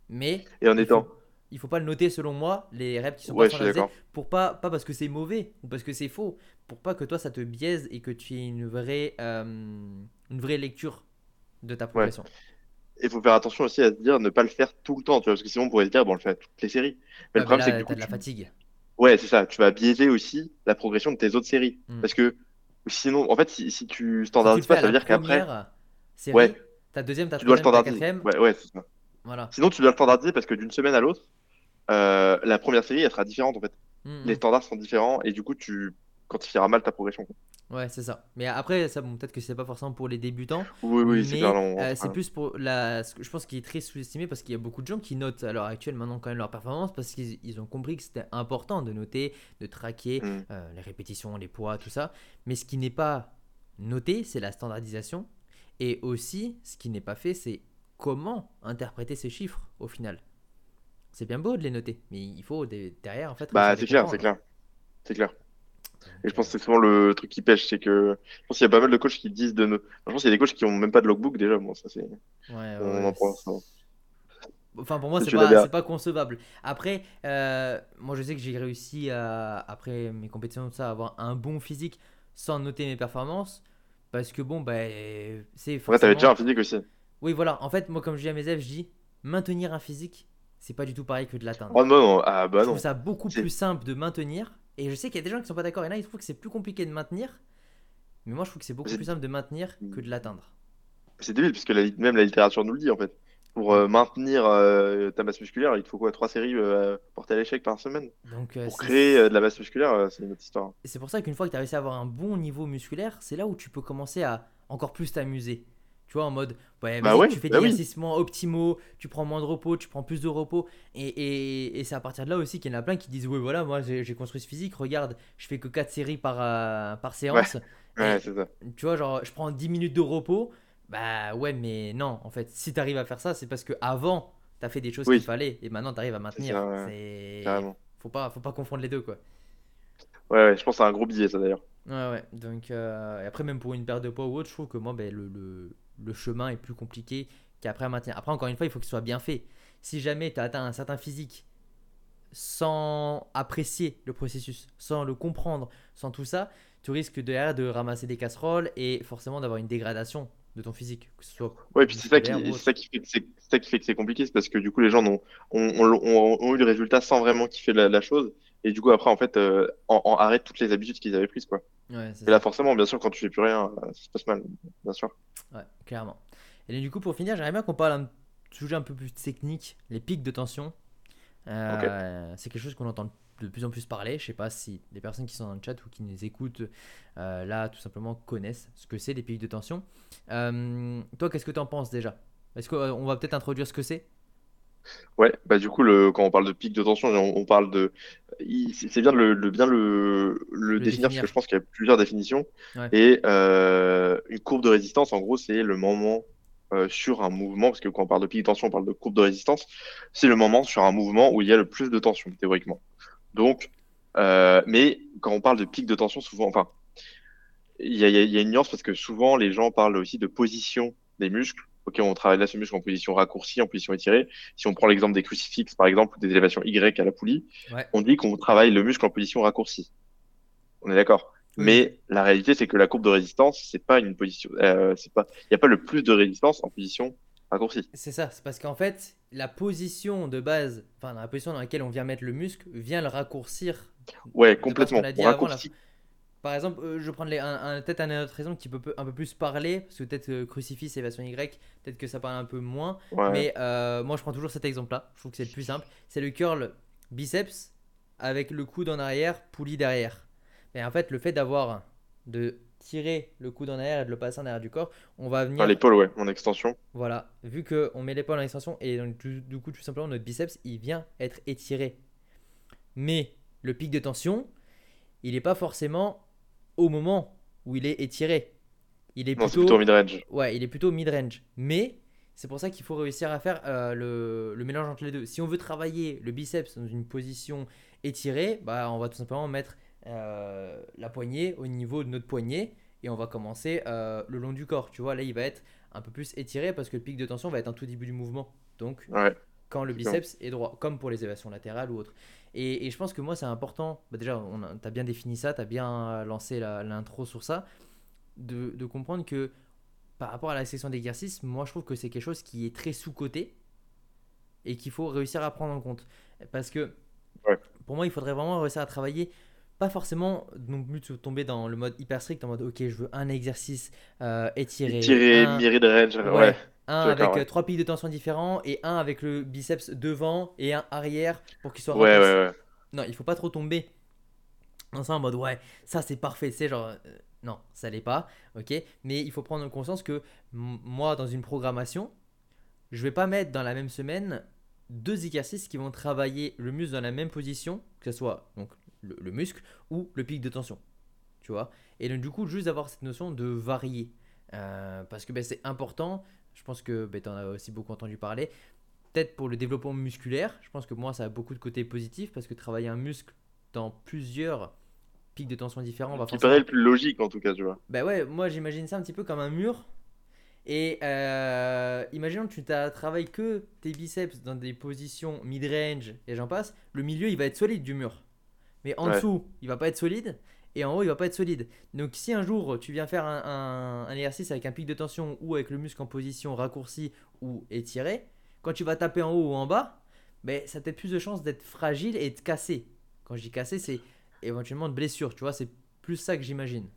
Mais Et en étant. faut, il faut pas le noter selon moi, les reps qui sont Ouais, pas je suis standardisés, d'accord. pour pas, pas parce que c'est mauvais ou parce que c'est faux, pour pas que toi ça te biaise et que tu aies une vraie, euh, une vraie lecture de ta progression. Il faut faire attention aussi à se dire ne pas le faire tout le temps, tu vois, parce que sinon on pourrait se dire, bon, on le fait à toutes les séries. Mais Ouais, le mais problème, c'est que du coup, de la tu- fatigue. ouais, c'est ça, tu vas biaiser aussi la progression de tes autres séries. Mm. Parce que sinon, en fait, si, si tu standardises pas, ça veut dire qu'après, série, Ouais. ta deuxième, ta tu dois le troisième, ta standardiser. quatrième, Ouais, ouais, c'est ça. voilà. Sinon, tu dois le standardiser parce que d'une semaine à l'autre, euh, la première série, elle sera différente en fait. Mm, Les mm. standards sont différents et du coup, tu quantifieras mal ta progression. Ouais, c'est ça. Mais après, ça, bon, peut-être que c'est pas forcément pour les débutants. Oui, oui, c'est non, euh, c'est plus pour la. Je pense qu'il est très sous-estimé parce qu'il y a beaucoup de gens qui notent à l'heure actuelle maintenant quand même leur performance parce qu'ils ils ont compris que c'était important de noter, de traquer Mm. euh, les répétitions, les poids, tout ça. Mais ce qui n'est pas noté, c'est la standardisation Et aussi, ce qui n'est pas fait, c'est comment interpréter ces chiffres au final. C'est bien beau de les noter, mais il faut des- derrière en fait. Bah, c'est les clair, c'est clair. C'est clair. Et je pense euh, que c'est souvent le truc qui pêche, c'est que je pense qu'il y a pas mal de coachs qui disent de ne. Je pense qu'il y a des coachs qui ont même pas de logbook déjà. Bon, ça c'est. ouais, ouais, On ouais, en prend ça. Enfin, pour moi, c'est pas, pas concevable. Après, euh, moi, je sais que j'ai réussi à, après mes compétitions, tout ça, à avoir un bon physique sans noter mes performances. Parce que bon, bah, c'est Ouais, t'avais déjà forcément. un physique aussi. Oui, voilà. En fait, moi, comme je dis à mes élèves, je dis maintenir un physique, c'est pas du tout pareil que de l'atteindre. Oh non. Ah bah Je trouve ça beaucoup plus simple de maintenir. Et je sais qu'il y a des gens qui sont pas d'accord. Et là, ils trouvent que c'est plus compliqué de maintenir. Mais moi, je trouve que c'est beaucoup plus simple de maintenir que de l'atteindre. C'est débile, puisque la, même la littérature nous le dit en fait. Pour euh, maintenir euh, ta masse musculaire, il te faut quoi? Trois séries euh, portées à l'échec par semaine? Donc, euh, Pour créer de la masse musculaire, c'est une autre histoire. Et c'est pour ça qu'une fois que tu as réussi à avoir un bon niveau musculaire, c'est là où tu peux commencer à encore plus t'amuser. Tu vois, en mode, ouais, Bah ouais, tu fais bah des oui. moins optimaux, tu prends moins de repos, tu prends plus de repos. Et, et, et c'est à partir de là aussi qu'il y en a plein qui disent, ouais, voilà, moi j'ai construit ce physique, regarde, je fais que 4 séries par, euh, par séance. Ouais, Et c'est ça. tu vois, genre, je prends 10 minutes de repos. Bah ouais, mais non, en fait, si tu arrives à faire ça, c'est parce que avant tu as fait des choses Oui. qu'il fallait et maintenant tu arrives à maintenir. C'est. Faut pas, faut pas confondre les deux, quoi. Ouais, ouais, je pense que c'est un gros billet ça d'ailleurs. Ouais, ouais. Donc, euh, et après, même pour une perte de poids ou autre, je trouve que moi, ben, le, le, le chemin est plus compliqué qu'après à maintenir. Après, encore une fois, il faut que ce soit bien fait. Si jamais tu as atteint un certain physique sans apprécier le processus, sans le comprendre, sans tout ça, tu risques derrière de ramasser des casseroles et forcément d'avoir une dégradation de ton physique, que ce soit Ouais, puis c'est ça qui, ça fait que c'est ça qui fait que c'est compliqué, c'est parce que du coup les gens ont, ont, ont- ont- ont eu le résultat sans vraiment kiffer la, la chose, et du coup après en fait euh, en, en- arrêtent toutes les habitudes qu'ils avaient prises quoi. Ouais, Et là forcément, bien sûr, quand tu fais plus rien, euh, ça se passe mal, bien sûr. Ouais, clairement. Et donc, du coup, pour finir, j'aimerais bien qu'on parle un sujet un peu plus technique, les pics de tension. Euh, C'est quelque chose qu'on entend de plus en plus parler. Je sais pas si les personnes qui sont dans le chat ou qui nous écoutent euh, là, tout simplement, connaissent ce que c'est les pics de tension. Euh, toi, qu'est-ce que tu en penses déjà? Est-ce qu'on va peut-être introduire ce que c'est? Ouais, bah du coup le, quand on parle de pic de tension, on, on parle de, il- c'est c'est bien de le, de bien le, le Le définir parce définir. que je pense qu'il y a plusieurs définitions. Ouais. Et euh, une courbe de résistance, en gros, c'est le moment euh, sur un mouvement, parce que quand on parle de pic de tension, on parle de courbe de résistance, c'est le moment sur un mouvement où il y a le plus de tension, théoriquement. Donc, euh, mais quand on parle de pic de tension, souvent, enfin, il y a, il y a- il y a une nuance parce que souvent les gens parlent aussi de position des muscles. Ok, on travaille là ce muscle en position raccourcie, en position étirée. Si on prend l'exemple des crucifixes, par exemple, ou des élévations Y à la poulie, Ouais. on dit qu'on travaille le muscle en position raccourcie. On est d'accord. Oui. Mais la réalité, c'est que la courbe de résistance, c'est pas une position, euh, c'est pas, il n'y a pas le plus de résistance en position raccourcie. C'est ça, c'est parce qu'en fait, la position de base, enfin, la position dans laquelle on vient mettre le muscle, vient le raccourcir Ouais, complètement. On avant, la- raccourcit. Par exemple, euh, je les- un, un- peut-être un autre exemple qui peut peu- un peu plus parler, parce que peut-être euh, crucifix et version Y, peut-être que ça parle un peu moins. Ouais. Mais euh, moi, je prends toujours cet exemple-là. Je trouve que c'est le plus simple. C'est le curl biceps avec le coude en arrière, poulie derrière. Et en fait, le fait d'avoir de tirer le coude en arrière et de le passer en arrière du corps, on va venir. Enfin, l'épaule, ouais, en extension. Voilà, vu qu'on met l'épaule en extension et donc du, du coup tout simplement notre biceps il vient être étiré. Mais le pic de tension, il n'est pas forcément au moment où il est étiré. Il est Non, plutôt, plutôt mid-range. ouais, il est plutôt mid-range. Mais c'est pour ça qu'il faut réussir à faire euh, le, le mélange entre les deux. Si on veut travailler le biceps dans une position étirée, bah, on va tout simplement mettre euh, la poignée au niveau de notre poignet et on va commencer euh, le long du corps. Tu vois, là, il va être un peu plus étiré parce que le pic de tension va être un tout début du mouvement. Donc, Ouais. quand le biceps est droit, comme pour les évasions latérales ou autres. Et, et je pense que moi, c'est important. Bah, déjà, tu as bien défini ça, tu as bien lancé la- l'intro sur ça, de, de comprendre que par rapport à la section d'exercice, moi, je trouve que c'est quelque chose qui est très sous-coté et qu'il faut réussir à prendre en compte. Parce que Ouais. pour moi, il faudrait vraiment réussir à travailler. Pas forcément non plus de tomber dans le mode hyper strict, en mode ok, je veux un exercice euh, étiré, Tiré, un- mid-range, ouais. Ouais. Un avec euh, ouais. trois pics de tension différents et un avec le biceps devant et un arrière pour qu'il soit Ouais, raccourci. ouais, ouais. Non, il faut pas trop tomber dans ça en mode ouais, ça c'est parfait, c'est genre euh, non, ça l'est pas, ok. Mais il faut prendre conscience que moi dans une programmation, je vais pas mettre dans la même semaine deux exercices qui vont travailler le muscle dans la même position, que ce soit donc le, le muscle ou le pic de tension, tu vois. Et donc du coup juste d'avoir cette notion de varier, Euh, parce que ben, c'est important. Je pense que ben, tu en as aussi beaucoup entendu parler. Peut-être pour le développement musculaire, je pense que moi ça a beaucoup de côtés positifs parce que travailler un muscle dans plusieurs pics de tension différents va Qui forcément paraît le plus logique en tout cas, tu vois. bah ouais, moi j'imagine ça un petit peu comme un mur. Et euh, imaginons que tu t'as travaillé que tes biceps dans des positions mid-range et j'en passe, le milieu il va être solide du mur. Mais en Ouais. dessous, il va pas être solide et en haut, il va pas être solide. Donc si un jour tu viens faire un, exercice avec un pic de tension ou avec le muscle en position raccourcie ou étiré, quand tu vas taper en haut ou en bas, ben, ça a peut-être plus de chances d'être fragile et de casser. Quand je dis casser, c'est éventuellement de blessure, tu vois, c'est plus ça que j'imagine.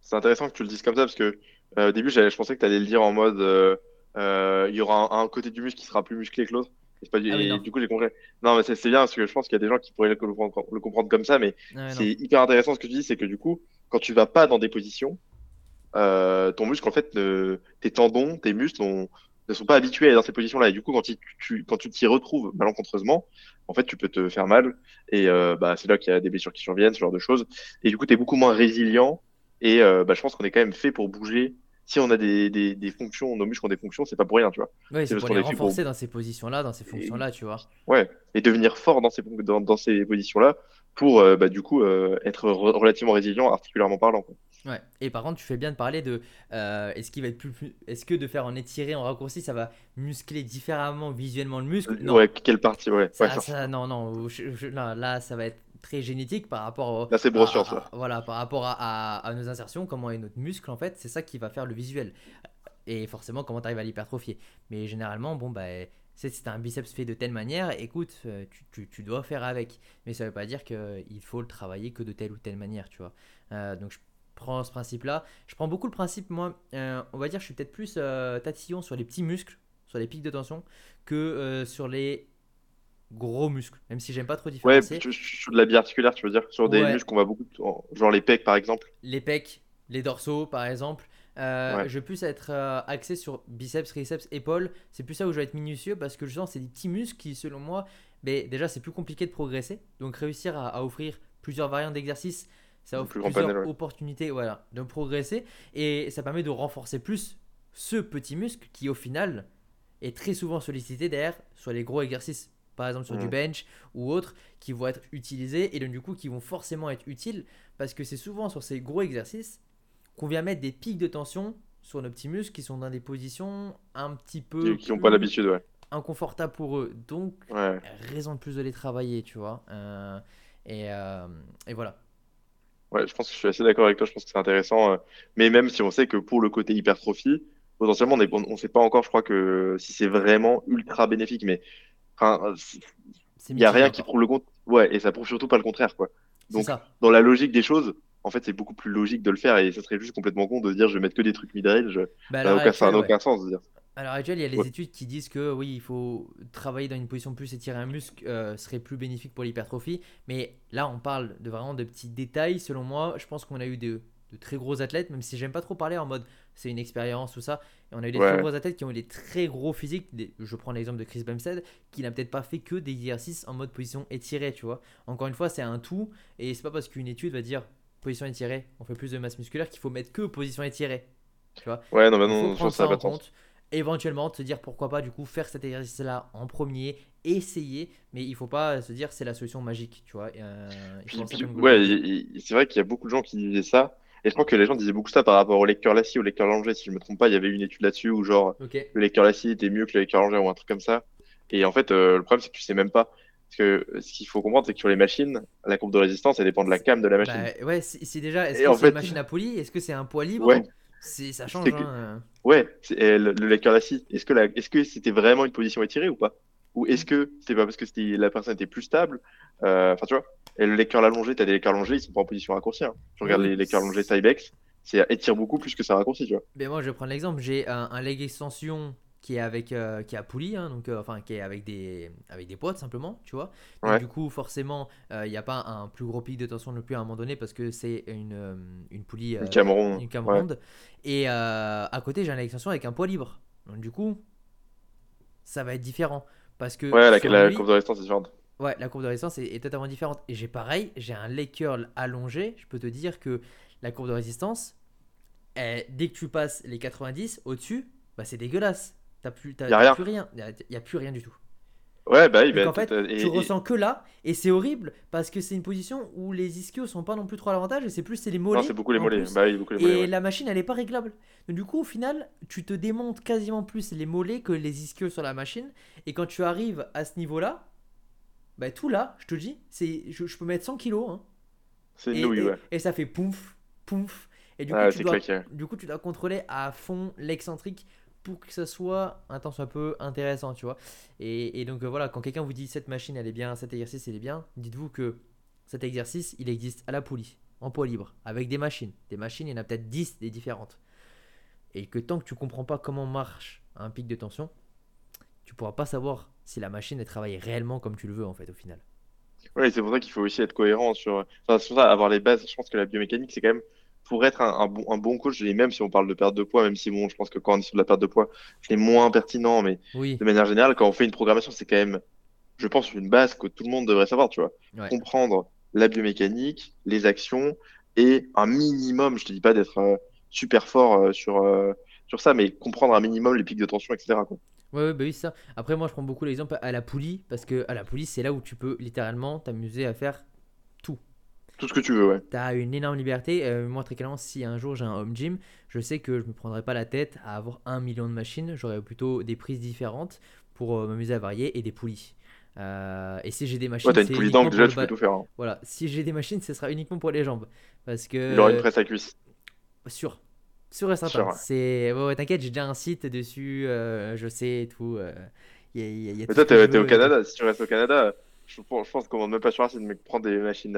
C'est intéressant que tu le dises comme ça parce que euh, au début, je pensais que tu allais le dire en mode euh, euh, il y aura un, un côté du muscle qui sera plus musclé que l'autre. Et, c'est pas du... Ah oui, et non. du coup, j'ai compris. Non, mais c'est bien parce que je pense qu'il y a des gens qui pourraient le comprendre, le comprendre comme ça, mais Ouais, non. c'est hyper intéressant ce que tu dis, c'est que du coup, quand tu vas pas dans des positions, euh, ton muscle, en fait, ne- tes tendons, tes muscles ont- ne sont pas habitués à être dans ces positions-là. Et du coup, quand, tu, quand tu t'y retrouves malencontreusement, en fait, tu peux te faire mal. Et euh, bah, c'est là qu'il y a des blessures qui surviennent, ce genre de choses. Et du coup, tu es beaucoup moins résilient. Et euh, bah, je pense qu'on est quand même fait pour bouger. Si on a des, des, des fonctions, nos muscles ont des fonctions, c'est pas pour rien, tu vois. Ouais, c'est pour les est fait pour- renforcer dans ces positions-là, dans ces fonctions-là, tu vois. Ouais. Et devenir fort dans ces, dans, dans ces positions-là pour, euh, bah, du coup, euh, être re- relativement résilient, articulairement parlant. quoi. Ouais. Et par contre, tu fais bien de parler de euh, est-ce qu'il va être plus, plus- est-ce que de faire en étiré, en raccourci, ça va muscler différemment visuellement le muscle? Non. Ouais, quelle partie, ouais. Ça, Ouais, ça- ça- non, non. je- je- là, là, ça va être très génétique par rapport au, Là, c'est voilà, par rapport à, à- à nos insertions, comment est notre muscle en fait, c'est ça qui va faire le visuel. Et forcément, comment tu arrives à l'hypertrophier. Mais généralement, bon, bah, c'est un biceps fait de telle manière, écoute, euh, tu, tu- tu dois faire avec. Mais ça veut pas dire qu'il faut le travailler que de telle ou telle manière, tu vois. Euh, donc, je prends ce principe-là. Je prends beaucoup le principe, moi, euh, on va dire, je suis peut-être plus euh, tatillon sur les petits muscles, sur les pics de tension, que sur les gros muscles. Même si j'aime pas trop Ouais, différencier. tu- sur de la biarticulaire, tu veux dire, sur des Ouais. muscles qu'on va beaucoup, en- genre les pecs par exemple. les pecs, les dorsaux par exemple. Euh, Ouais. Je vais plus être euh, axé sur biceps, triceps, épaules. C'est plus ça où je vais être minutieux parce que justement, c'est des petits muscles qui, selon moi, ben, déjà, c'est plus compliqué de progresser. Donc, réussir à, à offrir plusieurs variantes d'exercices, ça offre plus plusieurs panel, ouais. opportunités voilà, de progresser. Et ça permet de renforcer plus ce petit muscle qui, au final, est très souvent sollicité derrière sur les gros exercices. Par exemple, sur du Mhm. bench ou autres qui vont être utilisés et donc, du coup, qui vont forcément être utiles parce que c'est souvent sur ces gros exercices qu'on vient mettre des pics de tension sur nos petits muscles qui sont dans des positions un petit peu Qui, qui ont pas l'habitude, ouais. inconfortables pour eux. Donc, Ouais. raison de plus de les travailler, tu vois. Euh, et, euh, et voilà. Ouais, je pense que je suis assez d'accord avec toi, je pense que c'est intéressant. euh, Mais même si on sait que pour le côté hypertrophie, potentiellement, on on sait pas encore, je crois que si c'est vraiment ultra bénéfique, mais enfin, il n'y a rien qui prouve le contraire. Ouais, et ça prouve surtout pas le contraire, quoi. Donc, dans la logique des choses, en fait, c'est beaucoup plus logique de le faire et ça serait juste complètement con de se dire je vais mettre que des trucs mid-range. Bah, Ça n'a aucun, ouais. sens de dire. À l'heure actuelle, il y a les Ouais. études qui disent que oui, il faut travailler dans une position plus étirer un muscle euh, serait plus bénéfique pour l'hypertrophie. Mais là, on parle de vraiment de petits détails. Selon moi, je pense qu'on a eu de, de très gros athlètes, même si j'aime pas trop parler en mode c'est une expérience ou ça. Et on a eu des Ouais. très gros athlètes qui ont eu des très gros physiques. Des- je prends l'exemple de Chris Bumstead, qui n'a peut-être pas fait que des exercices en mode position étirée, tu vois. Encore une fois, c'est un tout. Et c'est pas parce qu'une étude va dire position étirée, on fait plus de masse musculaire qu'il faut mettre que position étirée. Tu vois. Ouais, non, bah non, je ça en compte. Éventuellement, te dire pourquoi pas du coup faire cet exercice-là en premier, essayer, mais il faut pas se dire c'est la solution magique, tu vois. euh, ouais, c'est vrai qu'il y a beaucoup de gens qui disaient ça. Et je crois que les gens disaient beaucoup ça par rapport au lecteur lacis, au lecteur allongé. Si je me trompe pas, il y avait une étude là-dessus où genre le lecteur lacis était mieux que le lecteur allongé ou un truc comme ça. Et en fait, euh, le problème c'est que tu sais même pas. Parce que euh, ce qu'il faut comprendre, c'est que sur les machines, la courbe de résistance, elle dépend de la cam de la machine. Bah, ouais, c'est déjà. Est-ce que c'est une fait- machine à poulie Est-ce que c'est un poids libre? Ouais. Ça change. Que- hein. Ouais, c'est- et le, le lecteur lacis. Est-ce que la, est-ce que c'était vraiment une position étirée ou pas? Ou est-ce que c'était pas parce que la personne était plus stable? Euh, Enfin, tu vois. Et le lecteur allongé, t'as des lecteurs allongés, ils sont pas en position raccourcie. Hein. Tu regardes Oui. les lecteurs allongés Cybex, c'est étire beaucoup plus que ça raccourcit, tu vois. Mais moi, je vais prendre l'exemple. J'ai un, un leg extension qui est avec euh, qui à poulie, hein, donc euh, enfin qui est avec des avec des poids tout simplement, tu vois. Donc, Ouais. du coup, forcément, euh, il n'y a pas un plus gros pic de tension non plus à un moment donné parce que c'est une euh, une poulie euh, Une cam ronde. une cam Ouais. Et euh, à côté, j'ai un extension avec un poids libre. Donc du coup, ça va être différent parce que Ouais, la, sur la lui- courbe de résistance est différente. Ouais, la courbe de résistance est, est totalement différente. Et j'ai pareil, j'ai un leg curl allongé. Je peux te dire que la courbe de résistance, dès que tu passes les 90 au-dessus, bah c'est dégueulasse. T'as plus, Y a rien. plus rien. A, y a plus rien du tout. Ouais, bah oui, bah, en fait, t'as- et- tu et- ressens que là, et c'est horrible parce que c'est une position où les ischios sont pas non plus trop à l'avantage, et c'est plus c'est les mollets. Non, c'est beaucoup les mollets. Bah oui, beaucoup les Et mollets. ouais. la machine, elle est pas réglable. Donc, du coup, au final, tu te démontes quasiment plus les mollets que les ischios sur la machine. Et quand tu arrives à ce niveau-là, bah tout là, je te dis, c'est, je, je peux mettre 100 kilos. hein. C'est et, nouille, et- ouais. et ça fait pouf, pouf. Et du Ouais, coup, tu dois, claqué. du coup, tu dois contrôler à fond l'excentrique pour que ça soit un tant soit peu intéressant, tu vois. Et, donc euh, voilà, quand quelqu'un vous dit cette machine elle est bien, cet exercice il est bien, dites-vous que cet exercice il existe à la poulie, en poids libre, avec des machines. Des machines, il y en a peut-être 10 des différentes. Et que tant que tu comprends pas comment marche un pic de tension, tu pourras pas savoir si la machine elle travaille réellement comme tu le veux en fait au final. Ouais, c'est pour ça qu'il faut aussi être cohérent sur. C'est pour ça, avoir les bases. Je pense que la biomécanique, c'est quand même pour être un, un bon, un bon coach, et même si on parle de perte de poids, même si bon, je pense que quand on est sur de la perte de poids, c'est moins pertinent, mais Oui, de manière générale, quand on fait une programmation, c'est quand même, je pense, une base que tout le monde devrait savoir, tu vois. ouais. Comprendre la biomécanique, les actions, et un minimum, je te dis pas d'être euh, super fort euh, sur, euh, sur ça, mais comprendre un minimum les pics de tension, etc. quoi. Ouais, ouais, bah oui, c'est ça. Après, moi, je prends beaucoup l'exemple à la poulie, parce que à la poulie, c'est là où tu peux littéralement t'amuser à faire. Tout ce que tu veux, ouais. Tu as une énorme liberté. Euh, moi, très clairement, si un jour j'ai un home gym, je sais que je me prendrai pas la tête à avoir un million de machines. J'aurai plutôt des prises différentes pour euh, m'amuser à varier et des poulies. Euh, et si j'ai des machines, Ouais, t'as une poulie d'angle, déjà, tu peux tout faire. hein. Voilà, si j'ai des machines, ce sera uniquement pour les jambes. Parce que. Il aura une presse à cuisse. Sûr. Sûr et certain. C'est... Ouais, ouais, t'inquiète, j'ai déjà un site dessus, je sais et tout. y a- y a- y a Mais toi, t'es au. Canada. Si tu restes au Canada, je, pense- je pense qu'on demande même pas sur c'est de me prendre des machines,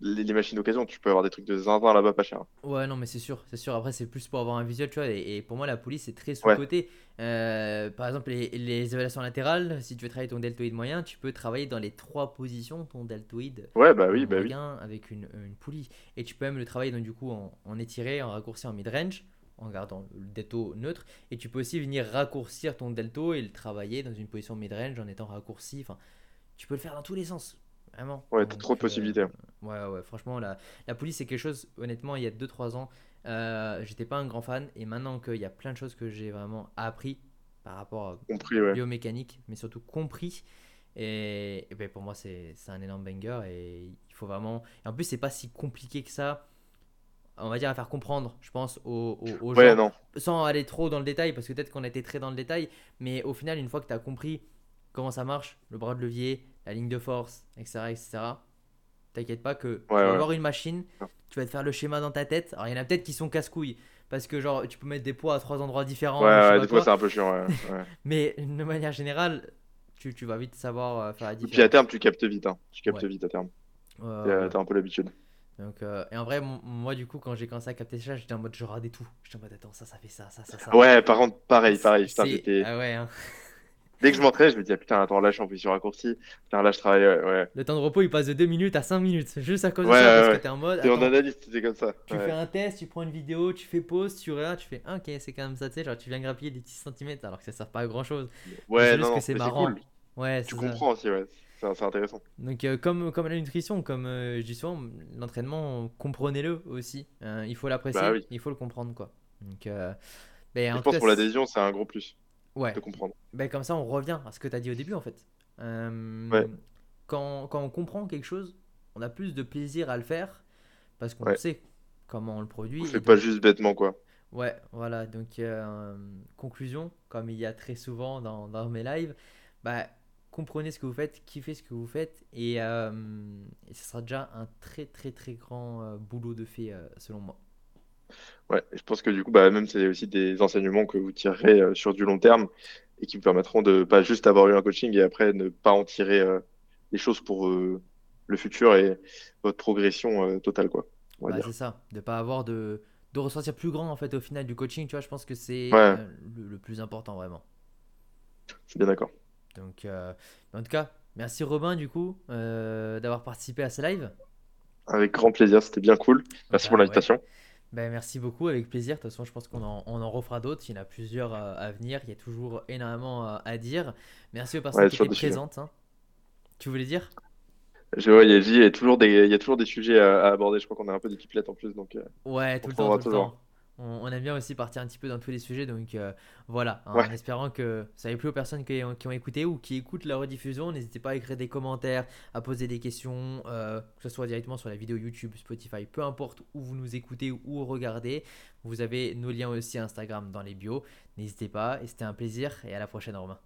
les, les machines d'occasion. Tu peux avoir des trucs de zinzin là-bas pas cher. Ouais, non, mais c'est sûr, c'est sûr. Après, c'est plus pour avoir un visuel, tu vois. Et, et pour moi, la police, c'est très Ouais. sous-côté. Euh, par exemple, les, les évaluations latérales, si tu veux travailler ton deltoïde moyen, tu peux travailler dans les trois positions, ton deltoïde Ouais, bah oui, bah oui. avec une, une poulie. Et tu peux même le travailler donc, du coup en, en étiré, en raccourci, en mid-range, en gardant le delto neutre. Et tu peux aussi venir raccourcir ton delto et le travailler dans une position mid-range en étant raccourci. Enfin, tu peux le faire dans tous les sens. Vraiment. Ouais, t'as trop de possibilités. euh, ouais, ouais, franchement, la, la police, c'est quelque chose, honnêtement, il y a 2-3 ans, euh, j'étais pas un grand fan. Et maintenant qu'il y a plein de choses que j'ai vraiment appris par rapport à Compris, ouais. biomécanique, mais surtout compris. Et, et ben pour moi, c'est c'est un énorme banger. Et il faut vraiment. Et en plus, c'est pas si compliqué que ça. On va dire à faire comprendre, je pense, aux, aux, aux Ouais, gens, non. sans aller trop dans le détail, parce que peut-être qu'on a été très dans le détail, mais au final, une fois que tu as compris comment ça marche, le bras de levier, la ligne de force, etc., etc., t'inquiète pas que tu vas ouais. avoir une machine, tu vas te faire le schéma dans ta tête. Alors, il y en a peut-être qui sont casse-couilles, parce que genre, tu peux mettre des poids à trois endroits différents, Ouais, des fois c'est un peu chiant, <laughs> ouais. Mais de manière générale, tu, tu vas vite savoir euh, faire la Et puis à terme, tu captes vite, hein. Tu captes vite à terme. Ouais, T'as un peu l'habitude. Donc, euh, et en vrai, moi, du coup, quand j'ai commencé à capter ça, j'étais en mode je radais tout. J'étais en mode attends, ça, ça fait ça, ça, ça, ça. Ouais, par contre, pareil, pareil. Putain, Ah ouais, hein. Dès que je m'entraînais, je me disais, ah, putain, attends, là, je suis en position raccourcie. Putain, là, je travaille, ouais. ouais. Le temps de repos, il passe de 2 minutes à 5 minutes. Juste à cause de ça, ouais, parce ouais. que t'es en mode. T'es en analyse, c'était comme ça. tu fais un test, tu prends une vidéo, tu fais pause, tu regardes, tu fais ah, ok, c'est quand même ça, tu sais, genre tu viens grappiller des petits centimètres alors que ça sert pas à grand chose. Ouais, juste non, que c'est marrant. cool. Ouais, Tu ça. comprends aussi, ouais. C'est intéressant. Donc, euh, comme, comme la nutrition, comme euh, je dis souvent, l'entraînement, comprenez-le aussi. Euh, il faut l'apprécier, Bah oui. il faut le comprendre, quoi. Donc, euh, ben, en Je pense pour l'adhésion, c'est un gros plus Ouais, de comprendre. ben, comme ça, on revient à ce que tu as dit au début, en fait. Euh, Ouais. quand, quand on comprend quelque chose, on a plus de plaisir à le faire parce qu'on Ouais. sait comment on le produit. On fait donc- pas juste bêtement, quoi. Ouais, voilà. Donc, euh, conclusion, comme il y a très souvent dans, dans mes lives, bah, comprenez ce que vous faites, kiffez ce que vous faites, et, euh, et ce sera déjà un très très très grand euh, boulot de fait, selon moi. Ouais, je pense que du coup, bah, même c'est aussi des enseignements que vous tirerez euh, sur du long terme et qui vous permettront de pas juste avoir eu un coaching et après ne pas en tirer euh, les choses pour euh, le futur et votre progression totale, quoi. Bah, c'est ça, de pas avoir de, de ressentir plus grand en fait au final du coaching, tu vois, je pense que c'est Ouais. le, le plus important vraiment. Je suis bien d'accord. Donc, en tout cas, merci Robin du coup d'avoir participé à ce live. Avec grand plaisir, c'était bien cool. Merci Bah, pour ouais. Ben, merci beaucoup, avec plaisir. De toute façon, je pense qu'on en, on en refera d'autres. Il y en a plusieurs euh, à venir. Il y a toujours énormément euh, à dire. Merci aux personnes Ouais, qui étaient présentes. hein. Tu voulais dire? Je vois, il y a, il y a toujours des, il y a toujours des sujets à, à aborder. Je crois qu'on a un peu des pipelettes en plus, donc euh, Ouais, tout le temps, tout le temps. On, aime bien aussi partir un petit peu dans tous les sujets. Donc euh, voilà, hein, Ouais. en espérant que ça ait plu aux personnes qui ont, qui ont écouté ou qui écoutent la rediffusion. N'hésitez pas à écrire des commentaires, à poser des questions, euh, que ce soit directement sur la vidéo YouTube, Spotify, peu importe où vous nous écoutez ou regardez. Vous avez nos liens aussi Instagram dans les bios. N'hésitez pas et c'était un plaisir et à la prochaine Romain.